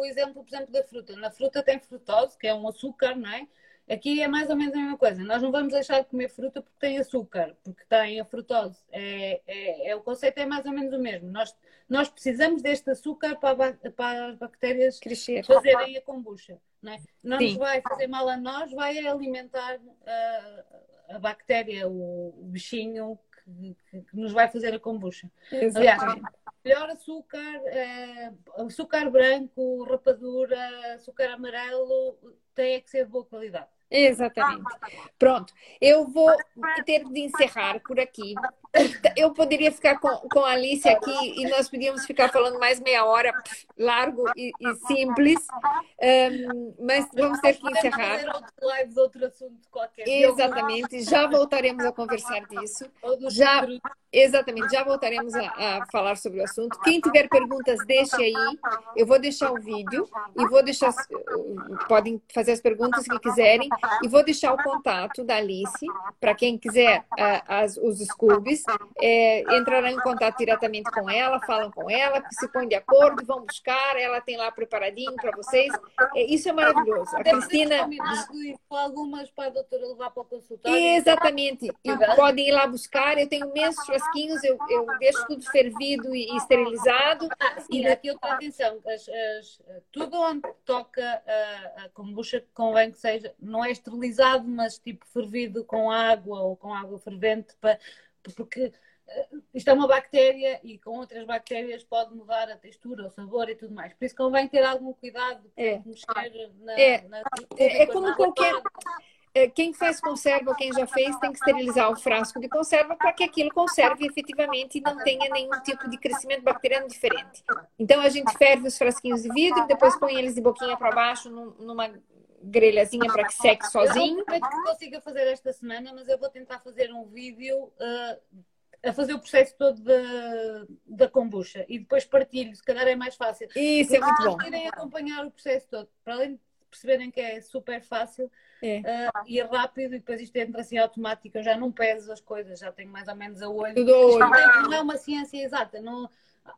o, exemplo, por exemplo, da fruta. Na fruta tem frutose, que é um açúcar, não é? Aqui é mais ou menos a mesma coisa. Nós não vamos deixar de comer fruta porque tem açúcar, porque tem a frutose. É, é, é o conceito é mais ou menos o mesmo. Nós, nós precisamos deste açúcar para, para as bactérias Crescer. fazerem a kombucha. Não, é? não nos vai fazer mal a nós, vai alimentar a, a bactéria, o, o bichinho que, que, nos vai fazer a kombucha. Exatamente. Aliás, melhor açúcar, é, açúcar branco, rapadura, açúcar amarelo, tem que ser de boa qualidade. Exatamente. Pronto, eu vou ter de encerrar por aqui. Eu poderia ficar com, com a Alice aqui e nós podíamos ficar falando mais meia hora, largo e, e simples, um, mas vamos ter que encerrar. Fazer outro live de outro assunto qualquer. Exatamente, já voltaremos a conversar disso. Já, exatamente, já voltaremos a, a falar sobre o assunto. Quem tiver perguntas, deixe aí. Eu vou deixar o vídeo e vou deixar. Podem fazer as perguntas que quiserem e vou deixar o contato da Alice para quem quiser as, os Scoobies. É, entrará em contato diretamente com ela, falam com ela, se põem de acordo, vão buscar, ela tem lá preparadinho para vocês. É, isso é maravilhoso. A Cristina. algumas para a doutora levar para o consultório. Exatamente. E podem ir lá buscar. Eu tenho imensos frasquinhos, eu, eu deixo tudo fervido e, esterilizado. Ah, sim, e aqui outra atenção: as, as, tudo onde toca a, a kombucha convém que seja, não é esterilizado, mas tipo fervido com água ou com água fervente, para, porque eh, isto é uma bactéria e com outras bactérias pode mudar a textura, o sabor e tudo mais. Por isso convém ter algum cuidado é. mexer na, é. Na, é, é como qualquer. É, quem faz conserva ou quem já fez tem que esterilizar o frasco de conserva para que aquilo conserve efetivamente e não tenha nenhum tipo de crescimento bacteriano diferente. Então a gente ferve os frasquinhos de vidro, depois põe eles de boquinha para baixo numa grelhazinha para que seque sozinho. Eu não que consiga fazer esta semana, mas eu vou tentar fazer um vídeo uh, a fazer o processo todo da, da kombucha e depois partilho, se calhar é mais fácil. Isso é muito bom. irem acompanhar o processo todo, para além de perceberem que é super fácil é. Uh, e é rápido, e depois isto entra assim automático, eu já não peso as coisas, já tenho mais ou menos a olho. Tudo olho. Não é uma ciência exata, não,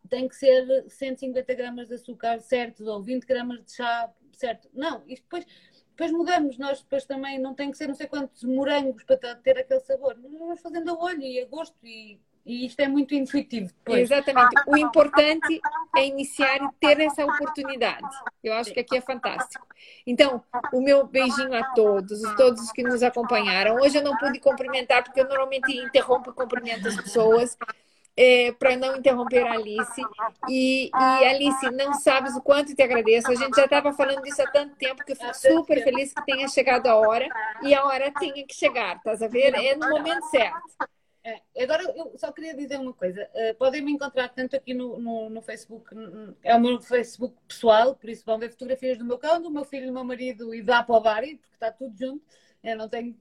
tem que ser 150 gramas de açúcar certos ou 20 gramas de chá certo. Não, isto depois depois mudamos, nós depois também não tem que ser não sei quantos morangos para ter aquele sabor. Nós vamos fazendo a olho e a gosto e, e isto é muito intuitivo. Depois. Exatamente. O importante é iniciar e ter essa oportunidade. Eu acho que aqui é fantástico. Então, o meu beijinho a todos, todos que nos acompanharam. Hoje eu não pude cumprimentar, porque eu normalmente interrompo e cumprimento as pessoas é, para não interromper a Alice. E, e, Alice, não sabes o quanto te agradeço. A gente já estava falando disso há tanto tempo que eu fico super feliz que tenha chegado a hora e a hora tenha que chegar, estás a ver? É no momento certo. É, agora, eu só queria dizer uma coisa. Uh, podem me encontrar tanto aqui no, no, no, Facebook, é o meu Facebook pessoal, por isso vão ver fotografias do meu cão, do meu filho, do meu marido e da Apovari, porque está tudo junto. Eu não tenho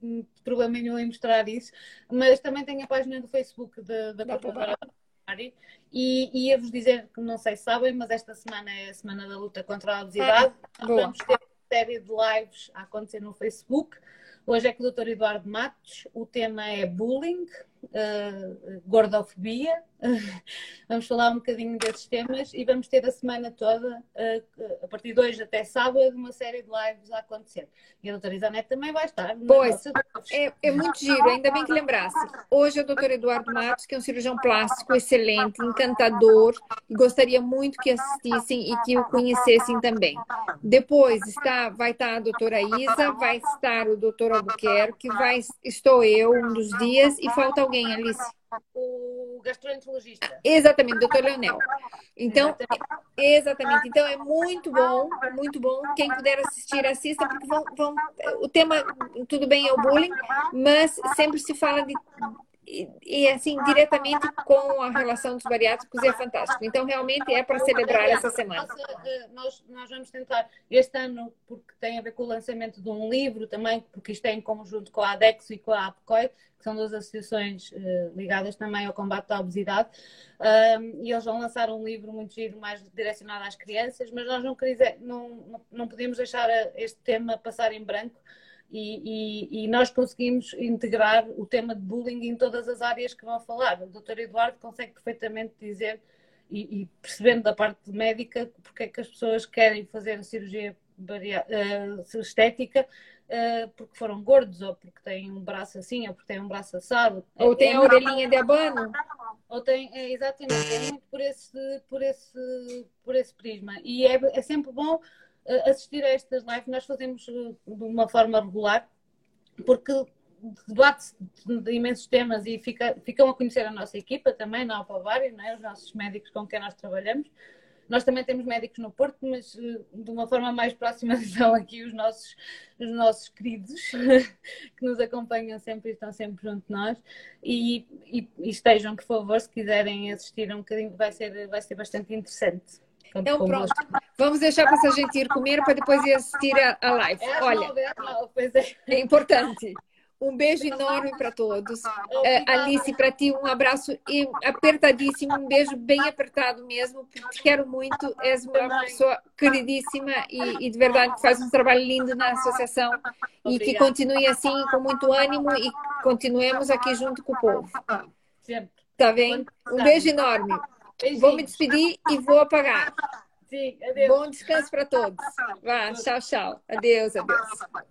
problema nenhum em mostrar isso, mas também tenho a página do Facebook da, da Corporatória. E ia-vos dizer que não sei se sabem, mas esta semana é a semana da luta contra a obesidade. Ah, vamos ter uma série de lives a acontecer no Facebook. Hoje é com o Dr. Eduardo Matos, o tema é bullying, uh, gordofobia. vamos falar um bocadinho desses temas e vamos ter a semana toda, uh, a partir de hoje até sábado, uma série de lives a acontecer. E a doutora Isanete também vai estar. Pois, é, é, muito giro, ainda bem que lembrasse. Hoje é o doutor Eduardo Matos, que é um cirurgião plástico excelente, encantador, e gostaria muito que assistissem e que o conhecessem também. Depois está, vai estar a doutora Isa, vai estar o doutor Albuquerque, vai, estou eu um dos dias e falta alguém, Alice o gastroenterologista. Exatamente, doutor Leonel. Então, exatamente. Então é muito bom, muito bom. Quem puder assistir, assista, porque vão, vão, o tema, tudo bem, é o bullying, mas sempre se fala de e, assim, diretamente com a relação dos bariátricos é fantástico. Então, realmente é para celebrar essa semana. Eh, nós, nós vamos tentar, este ano, porque tem a ver com o lançamento de um livro também, porque isto é em conjunto com a ADEXO e com a APCOI, que são duas associações uh, ligadas também ao combate à obesidade, e eles vão lançar um livro muito giro, mais direcionado às crianças, mas nós não, não, não, não podemos deixar este tema passar em branco e, e, e, nós conseguimos integrar o tema de bullying em todas as áreas que vão falar. O Dr. Eduardo consegue perfeitamente dizer e, e percebendo da parte médica porque é que as pessoas querem fazer a cirurgia uh, estética uh, porque foram gordos ou porque têm um braço assim ou porque têm um braço assado. Ou tem é, a orelhinha de abano. Ou tem, é, exatamente, é muito por esse, por esse, por esse prisma. E é, é sempre bom assistir a estas lives, nós fazemos eh, de uma forma regular, porque debate de imensos temas e fica, ficam a conhecer a nossa equipa também, na Alpavário, né? os nossos médicos com quem nós trabalhamos. Nós também temos médicos no Porto, mas eh, de uma forma mais próxima são aqui os nossos, os nossos queridos que nos acompanham sempre e estão sempre junto de nós. E, e, e estejam, por favor, se quiserem assistir um bocadinho, vai ser, vai ser bastante interessante. Então pronto. Vamos deixar para essa gente ir comer para depois ir assistir a, a live. É Olha, é. é importante. Um beijo enorme para todos. Uh, Alice, para ti, um abraço apertadíssimo, um beijo bem apertado mesmo, te quero muito. És uma pessoa queridíssima e, e, de verdade faz um trabalho lindo na associação e que continue assim, com muito ânimo e continuemos aqui junto com o povo. Sempre. Tá bem? Um beijo enorme. Vou me despedir e vou apagar. Sim, adeus. Bom descanso para todos. Vá, tchau, tchau. Adeus, adeus.